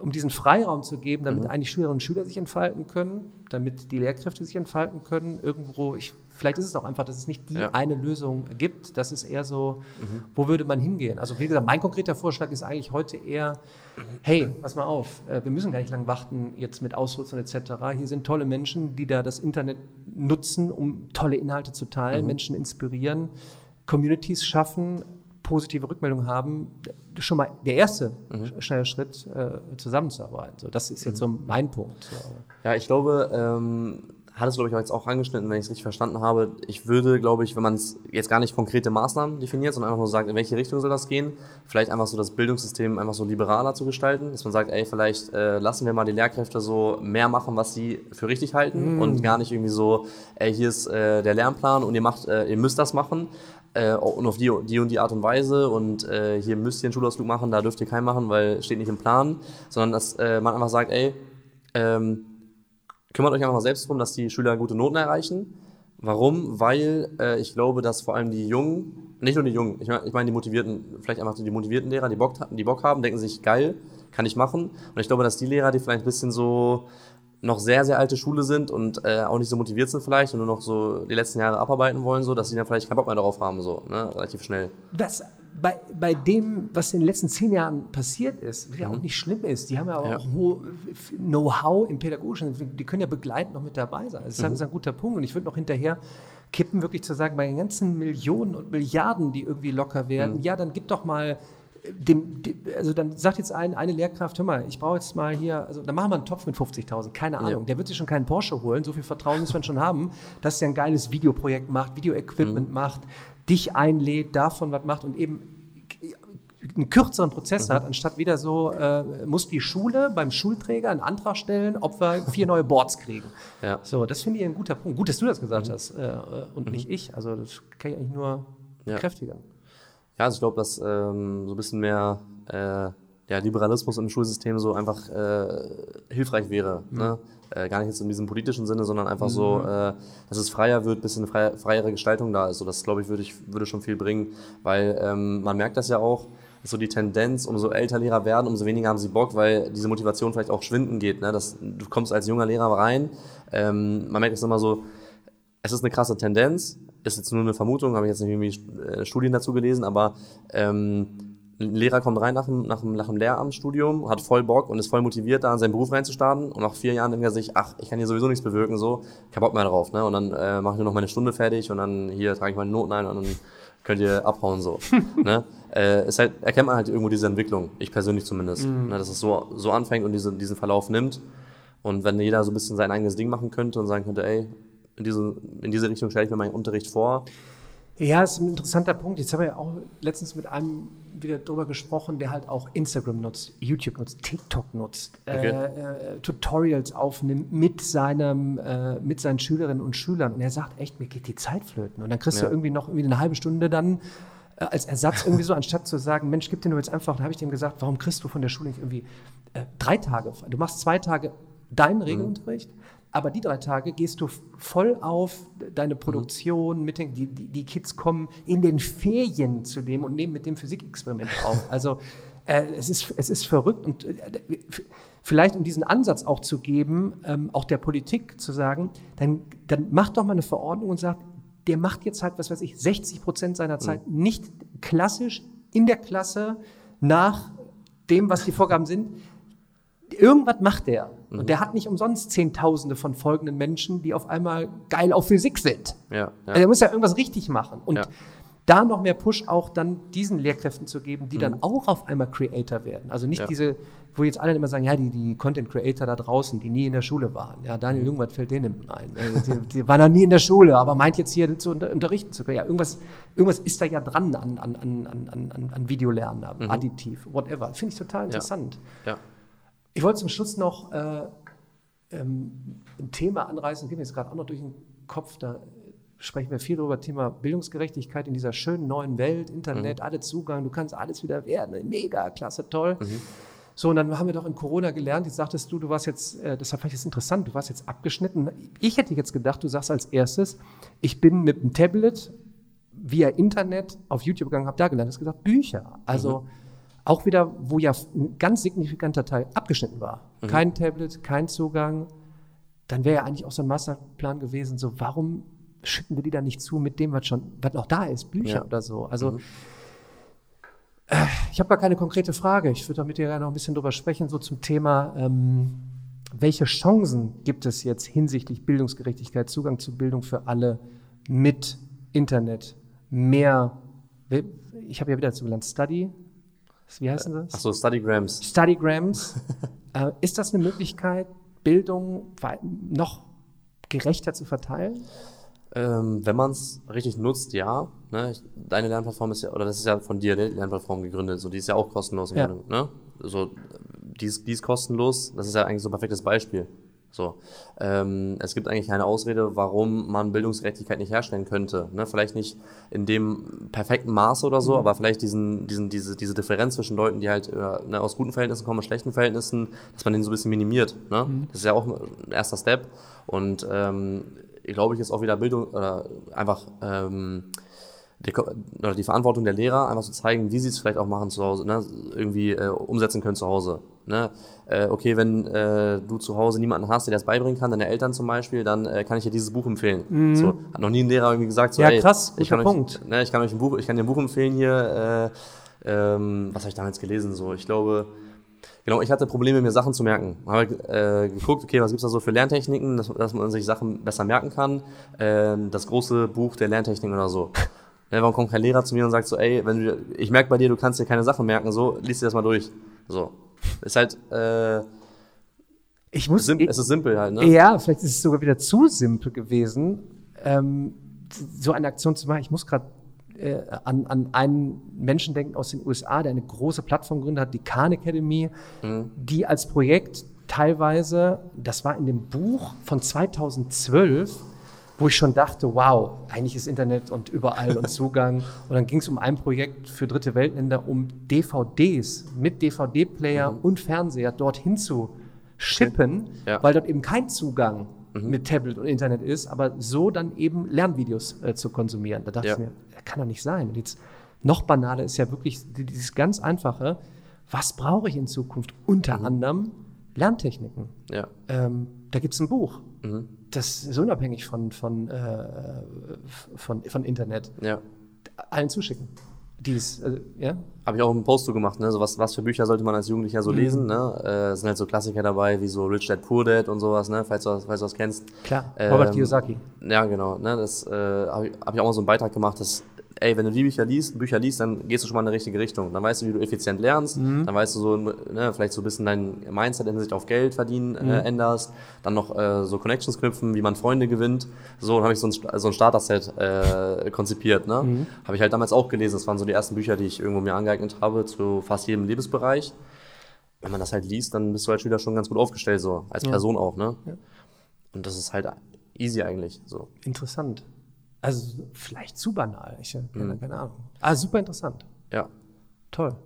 um diesen Freiraum zu geben, damit mhm. eigentlich Schülerinnen und Schüler sich entfalten können, damit die Lehrkräfte sich entfalten können. Irgendwo, ich, vielleicht ist es auch einfach, dass es nicht die ja. eine Lösung gibt. Das ist eher so, mhm. wo würde man hingehen? Also wie gesagt, mein konkreter Vorschlag ist eigentlich heute eher, hey, pass mal auf, äh, wir müssen gar nicht lang warten jetzt mit Ausrüstung etc. Hier sind tolle Menschen, die da das Internet nutzen, um tolle Inhalte zu teilen, mhm. Menschen inspirieren, Communities schaffen, positive Rückmeldungen haben, schon mal der erste mhm. schnelle Schritt, äh, zusammenzuarbeiten. So, das ist jetzt so mein Punkt. Ja, ich glaube, ähm, hat es, glaube ich, auch jetzt auch angeschnitten, wenn ich es richtig verstanden habe. Ich würde, glaube ich, wenn man es jetzt gar nicht konkrete Maßnahmen definiert, sondern einfach nur sagt, in welche Richtung soll das gehen, vielleicht einfach so das Bildungssystem einfach so liberaler zu gestalten, dass man sagt, ey, vielleicht äh, lassen wir mal die Lehrkräfte so mehr machen, was sie für richtig halten mm. und gar nicht irgendwie so, ey, hier ist äh, der Lernplan und ihr macht, äh, ihr müsst das machen, äh, und auf die, die und die Art und Weise und äh, hier müsst ihr einen Schulausflug machen, da dürft ihr keinen machen, weil steht nicht im Plan, sondern dass äh, man einfach sagt, ey, ähm, kümmert euch einfach mal selbst darum, dass die Schüler gute Noten erreichen. Warum? Weil äh, ich glaube, dass vor allem die Jungen, nicht nur die Jungen, ich meine ich mein die motivierten, vielleicht einfach die motivierten Lehrer, die Bock, die Bock haben, denken sich, geil, kann ich machen. Und ich glaube, dass die Lehrer, die vielleicht ein bisschen so noch sehr, sehr alte Schule sind und äh, auch nicht so motiviert sind vielleicht und nur noch so die letzten Jahre abarbeiten wollen, so, dass sie dann vielleicht keinen Bock mehr darauf haben, so, ne, relativ schnell. Das, bei, bei dem, was in den letzten zehn Jahren passiert ist, was ja auch mhm. nicht schlimm ist, die haben ja, ja. auch Know-how im Pädagogischen, die können ja begleitend noch mit dabei sein. Das ist, mhm. ein guter Punkt und ich würde noch hinterher kippen, wirklich zu sagen, bei den ganzen Millionen und Milliarden, die irgendwie locker werden, mhm. ja, dann gib doch mal dem, dem, also dann sagt jetzt ein, eine Lehrkraft, hör mal, ich brauche jetzt mal hier, also dann machen wir einen Topf mit 50.000, keine Ahnung. Ja. Der wird sich schon keinen Porsche holen, so viel Vertrauen muss man schon haben, dass er ein geiles Videoprojekt macht, Videoequipment mhm. macht, dich einlädt, davon was macht und eben einen kürzeren Prozess mhm. hat, anstatt wieder so, äh, muss die Schule beim Schulträger einen Antrag stellen, ob wir vier neue Boards kriegen. Ja. So, das finde ich ein guter Punkt. Gut, dass du das gesagt mhm. hast äh, und mhm. nicht ich. Also das kann ich eigentlich nur ja. kräftiger. Ja, also ich glaube, dass ähm, so ein bisschen mehr äh, ja, Liberalismus im Schulsystem so einfach äh, hilfreich wäre. Mhm. Ne? Äh, gar nicht jetzt in diesem politischen Sinne, sondern einfach mhm. so, äh, dass es freier wird, bisschen eine freie, freiere Gestaltung da ist. So, das, glaube ich, würde ich, würde schon viel bringen, weil ähm, man merkt das ja auch, so die Tendenz, umso älter Lehrer werden, umso weniger haben sie Bock, weil diese Motivation vielleicht auch schwinden geht. Ne? Das, du kommst als junger Lehrer rein, ähm, man merkt es immer so, es ist eine krasse Tendenz, ist jetzt nur eine Vermutung, habe ich jetzt nicht irgendwie äh, Studien dazu gelesen, aber ähm, ein Lehrer kommt rein nach dem, nach, dem, nach dem Lehramtsstudium, hat voll Bock und ist voll motiviert, da in seinen Beruf reinzustarten. Und nach vier Jahren denkt er sich, ach, ich kann hier sowieso nichts bewirken, so, kein Bock mehr drauf. Ne? Und dann äh, mache ich nur noch meine Stunde fertig und dann hier trage ich meine Noten ein und dann könnt ihr abhauen, so. (laughs) ne? äh, ist halt, erkennt man halt irgendwo diese Entwicklung, ich persönlich zumindest, mhm. ne? dass es so, so anfängt und diese, diesen Verlauf nimmt. Und wenn jeder so ein bisschen sein eigenes Ding machen könnte und sagen könnte, ey, in diese, in diese Richtung stelle ich mir meinen Unterricht vor. Ja, ist ein interessanter Punkt. Jetzt haben wir ja auch letztens mit einem wieder drüber gesprochen, der halt auch Instagram nutzt, YouTube nutzt, TikTok nutzt, okay. äh, äh, Tutorials aufnimmt mit seinem, äh, mit seinen Schülerinnen und Schülern. Und er sagt, echt, mir geht die Zeit flöten. Und dann kriegst ja. du irgendwie noch irgendwie eine halbe Stunde dann äh, als Ersatz irgendwie so, (laughs) anstatt zu sagen, Mensch, gib dir nur jetzt einfach, da habe ich dem gesagt, warum kriegst du von der Schule nicht irgendwie äh, drei Tage? Du machst zwei Tage deinen mhm. Regelunterricht. Mhm aber die drei Tage gehst du voll auf deine mhm. Produktion, mit den, die, die Kids kommen in den Ferien zu dem und nehmen mit dem Physikexperiment auf. (laughs) Also äh, es, ist, es ist verrückt und äh, vielleicht um diesen Ansatz auch zu geben, ähm, auch der Politik zu sagen, dann, dann macht doch mal eine Verordnung und sagt, der macht jetzt halt, was weiß ich, 60 Prozent seiner Zeit mhm. nicht klassisch in der Klasse nach dem, was die Vorgaben sind. Irgendwas macht der. Mhm. Und der hat nicht umsonst Zehntausende von folgenden Menschen, die auf einmal geil auf Physik sind. Ja, ja. Also er muss ja irgendwas richtig machen. Und ja. da noch mehr Push auch dann diesen Lehrkräften zu geben, die mhm. dann auch auf einmal Creator werden. Also nicht ja. diese, wo jetzt alle immer sagen, ja, die, die Content Creator da draußen, die nie in der Schule waren. Ja, Daniel mhm. Jung, was fällt denen ein? Die, die waren noch nie in der Schule, aber meint jetzt hier zu unter, unterrichten zu können. Ja, irgendwas, irgendwas ist da ja dran an, an, an, an, an Videolernen, mhm. additiv, whatever. Finde ich total interessant. Ja. Ich wollte zum Schluss noch äh, ähm, ein Thema anreißen, geht mir jetzt gerade auch noch durch den Kopf, da sprechen wir viel darüber, Thema Bildungsgerechtigkeit in dieser schönen neuen Welt, Internet, mhm. alle Zugang, du kannst alles wieder werden, mega, klasse, toll. Mhm. So, und dann haben wir doch in Corona gelernt, jetzt sagtest du, du warst jetzt, äh, das war vielleicht jetzt interessant, du warst jetzt abgeschnitten. Ich hätte jetzt gedacht, du sagst als erstes, ich bin mit dem Tablet via Internet auf YouTube gegangen, habe da gelernt, hast gesagt, Bücher. Also mhm Auch wieder, wo ja ein ganz signifikanter Teil abgeschnitten war. Mhm. Kein Tablet, kein Zugang. Dann wäre ja eigentlich auch so ein Masterplan gewesen, so warum schütten wir die da nicht zu mit dem, was schon, was noch da ist, Bücher ja. oder so. Also mhm. äh, ich habe gar keine konkrete Frage. Ich würde da mit dir gerne noch ein bisschen drüber sprechen, so zum Thema, ähm, welche Chancen gibt es jetzt hinsichtlich Bildungsgerechtigkeit, Zugang zu Bildung für alle mit Internet, mehr, ich habe ja wieder zugelernt, Study, wie heißen das? Achso, Studygrams. Studygrams. (laughs) äh, ist das eine Möglichkeit, Bildung noch gerechter zu verteilen? Ähm, wenn man es richtig nutzt, ja. Ne? Deine Lernplattform ist ja, oder das ist ja von dir die Lernplattform gegründet, so die ist ja auch kostenlos. Ja. Ne? So, die ist, die ist kostenlos, das ist ja eigentlich so ein perfektes Beispiel. So, ähm, es gibt eigentlich keine Ausrede, warum man Bildungsgerechtigkeit nicht herstellen könnte. Ne? Vielleicht nicht in dem perfekten Maße oder so, mhm. aber vielleicht diesen, diesen, diese, diese Differenz zwischen Leuten, die halt äh, ne, aus guten Verhältnissen kommen und schlechten Verhältnissen, dass man den so ein bisschen minimiert. Ne? Mhm. Das ist ja auch ein erster Step. Und ähm, ich glaube, ich ist auch wieder Bildung oder einfach ähm, die, oder die Verantwortung der Lehrer, einfach zu zeigen, wie sie es vielleicht auch machen zu Hause, ne? irgendwie äh, umsetzen können zu Hause. Ne? Äh, okay, wenn äh, du zu Hause niemanden hast, der das beibringen kann, deine Eltern zum Beispiel, dann äh, kann ich dir dieses Buch empfehlen. Mhm. So, hat noch nie ein Lehrer irgendwie gesagt, so, ja, krass, ich kann Punkt. Euch, ne, ich kann euch ein Buch, ich kann dir ein Buch empfehlen hier. Äh, ähm, was habe ich damals gelesen? So, ich glaube, Genau, ich hatte Probleme, mir Sachen zu merken. Habe äh, geguckt, okay, was gibt's da so für Lerntechniken, dass, dass, man sich Sachen besser merken kann. Äh, das große Buch der Lerntechniken oder so. Ne, warum kommt kein Lehrer zu mir und sagt so, ey, wenn du, ich merke bei dir, du kannst dir keine Sachen merken, so, liest dir das mal durch. So. Ist halt, äh, ich muss, sim, es ist simpel halt, ne? Ja, vielleicht ist es sogar wieder zu simpel gewesen, ähm, so eine Aktion zu machen. Ich muss gerade äh, an, an einen Menschen denken aus den USA, der eine große Plattform gegründet hat, die Khan Academy, mhm. die als Projekt teilweise, das war in dem Buch von 2012, wo ich schon dachte, wow, eigentlich ist Internet und überall und (laughs) Zugang. und dann ging es um ein Projekt für dritte Weltländer, um DVDs mit DVD-Player mhm. und Fernseher dorthin zu schippen, ja. weil dort eben kein Zugang mhm. mit Tablet und Internet ist, aber so dann eben Lernvideos äh, zu konsumieren. Da dachte ja. ich mir, das kann doch nicht sein. Und jetzt noch banaler ist ja wirklich dieses ganz einfache, was brauche ich in Zukunft? Unter mhm. anderem Lerntechniken. Ja. Ähm, da gibt es ein Buch. Mhm. Das ist unabhängig von, von, äh, von, von Internet. Ja. Allen zuschicken. Dies, also, ja? Habe ich auch einen Post zu gemacht, ne? So was, was für Bücher sollte man als Jugendlicher so mhm. lesen, ne? Äh, sind halt so Klassiker dabei, wie so Rich Dad Poor Dad und sowas, ne? Falls du, falls du das kennst. Klar, Robert ähm, Kiyosaki. Ja, genau, ne? Das äh, habe ich, hab ich auch mal so einen Beitrag gemacht, dass ey, wenn du die Bücher liest, Bücher liest, dann gehst du schon mal in die richtige Richtung. Dann weißt du, wie du effizient lernst, mhm. dann weißt du so, ne, vielleicht so ein bisschen dein Mindset in sich auf Geld verdienen äh, mhm. äh, änderst, dann noch äh, so Connections knüpfen, wie man Freunde gewinnt. So, dann habe ich so ein, so ein Starter-Set äh, konzipiert. Ne? Mhm. Habe ich halt damals auch gelesen. Das waren so die ersten Bücher, die ich irgendwo mir angeeignet habe, zu fast jedem Lebensbereich. Wenn man das halt liest, dann bist du halt wieder schon ganz gut aufgestellt, so als ja. Person auch. Ne? Ja. Und das ist halt easy eigentlich. So. Interessant. Also vielleicht zu banal. Ich habe mhm. keine Ahnung. Ah, super interessant. Ja. Toll.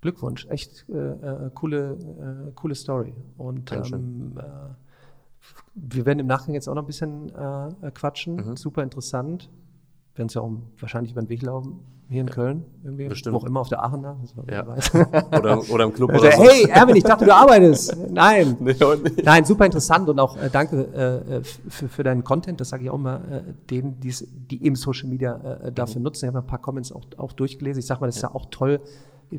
Glückwunsch. Echt äh, äh, coole, äh, coole Story. Und ähm, äh, wir werden im Nachgang jetzt auch noch ein bisschen äh, quatschen. Mhm. Super interessant. Wir werden uns ja auch wahrscheinlich über den Weg laufen hier in Köln irgendwie. Bestimmt. Wo auch immer auf der Aachener. Ja. (laughs) oder, oder im Club oder so. Hey, Erwin, ich dachte, du arbeitest. Nein. (laughs) Nee, Nein, super interessant und auch äh, danke äh, für, für deinen Content. Das sage ich auch immer äh, denen, die's, die eben Social Media äh, dafür mhm. nutzen. Ich habe ein paar Comments auch, auch durchgelesen. Ich sage mal, das ist ja auch toll. Äh,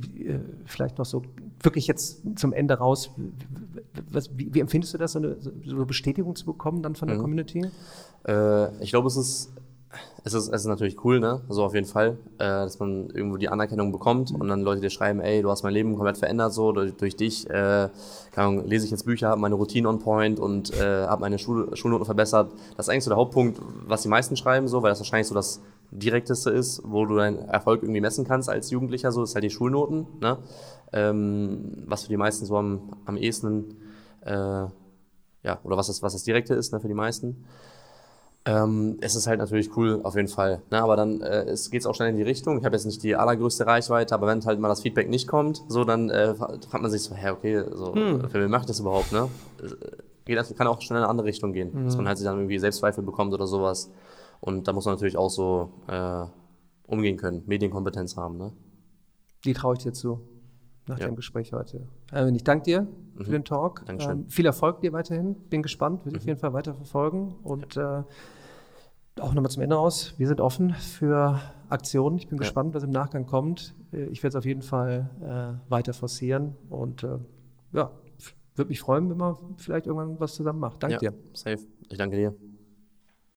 vielleicht noch so wirklich jetzt zum Ende raus. Was, wie, wie, empfindest du das, so eine, so eine Bestätigung zu bekommen dann von der mhm. Community? Äh, ich glaube, es ist es ist, es ist natürlich cool, ne? So auf jeden Fall, äh, dass man irgendwo die Anerkennung bekommt und dann Leute dir schreiben, ey, du hast mein Leben komplett verändert, so durch, durch dich. Äh, Ahnung, lese ich jetzt Bücher, habe meine Routine on point und äh, habe meine Schul Schulnoten verbessert. Das ist eigentlich so der Hauptpunkt, was die meisten schreiben, so, weil das wahrscheinlich so das direkteste ist, wo du deinen Erfolg irgendwie messen kannst als Jugendlicher, so ist halt die Schulnoten, ne? Ähm, was für die meisten so am, am ehesten, äh, ja, oder was das, was das Direkte ist, ne, für die meisten. Ähm, es ist halt natürlich cool, auf jeden Fall. Ne? Aber dann äh, es geht auch schnell in die Richtung. Ich habe jetzt nicht die allergrößte Reichweite, aber wenn halt mal das Feedback nicht kommt, so dann äh, fragt man sich so, hä, okay, so, hm. für wen mache ich das überhaupt, ne? Geht, also, kann auch schnell in eine andere Richtung gehen, hm. dass man halt sich dann irgendwie Selbstzweifel bekommt oder sowas. Und da muss man natürlich auch so äh, umgehen können, Medienkompetenz haben, ne? Die traue ich dir zu. nach Ja. dem Gespräch heute. Erwin, ich danke dir für den Talk. Mhm. Dankeschön. Ähm, viel Erfolg dir weiterhin. Bin gespannt, will Mhm. auf jeden Fall weiter verfolgen. Und äh, auch nochmal zum Ende raus. Wir sind offen für Aktionen. Ich bin Ja. gespannt, was im Nachgang kommt. Äh, Ich werde es auf jeden Fall äh, weiter forcieren. Und äh, ja, würde mich freuen, wenn man vielleicht irgendwann was zusammen macht. Danke ja, dir. safe. Ich danke dir.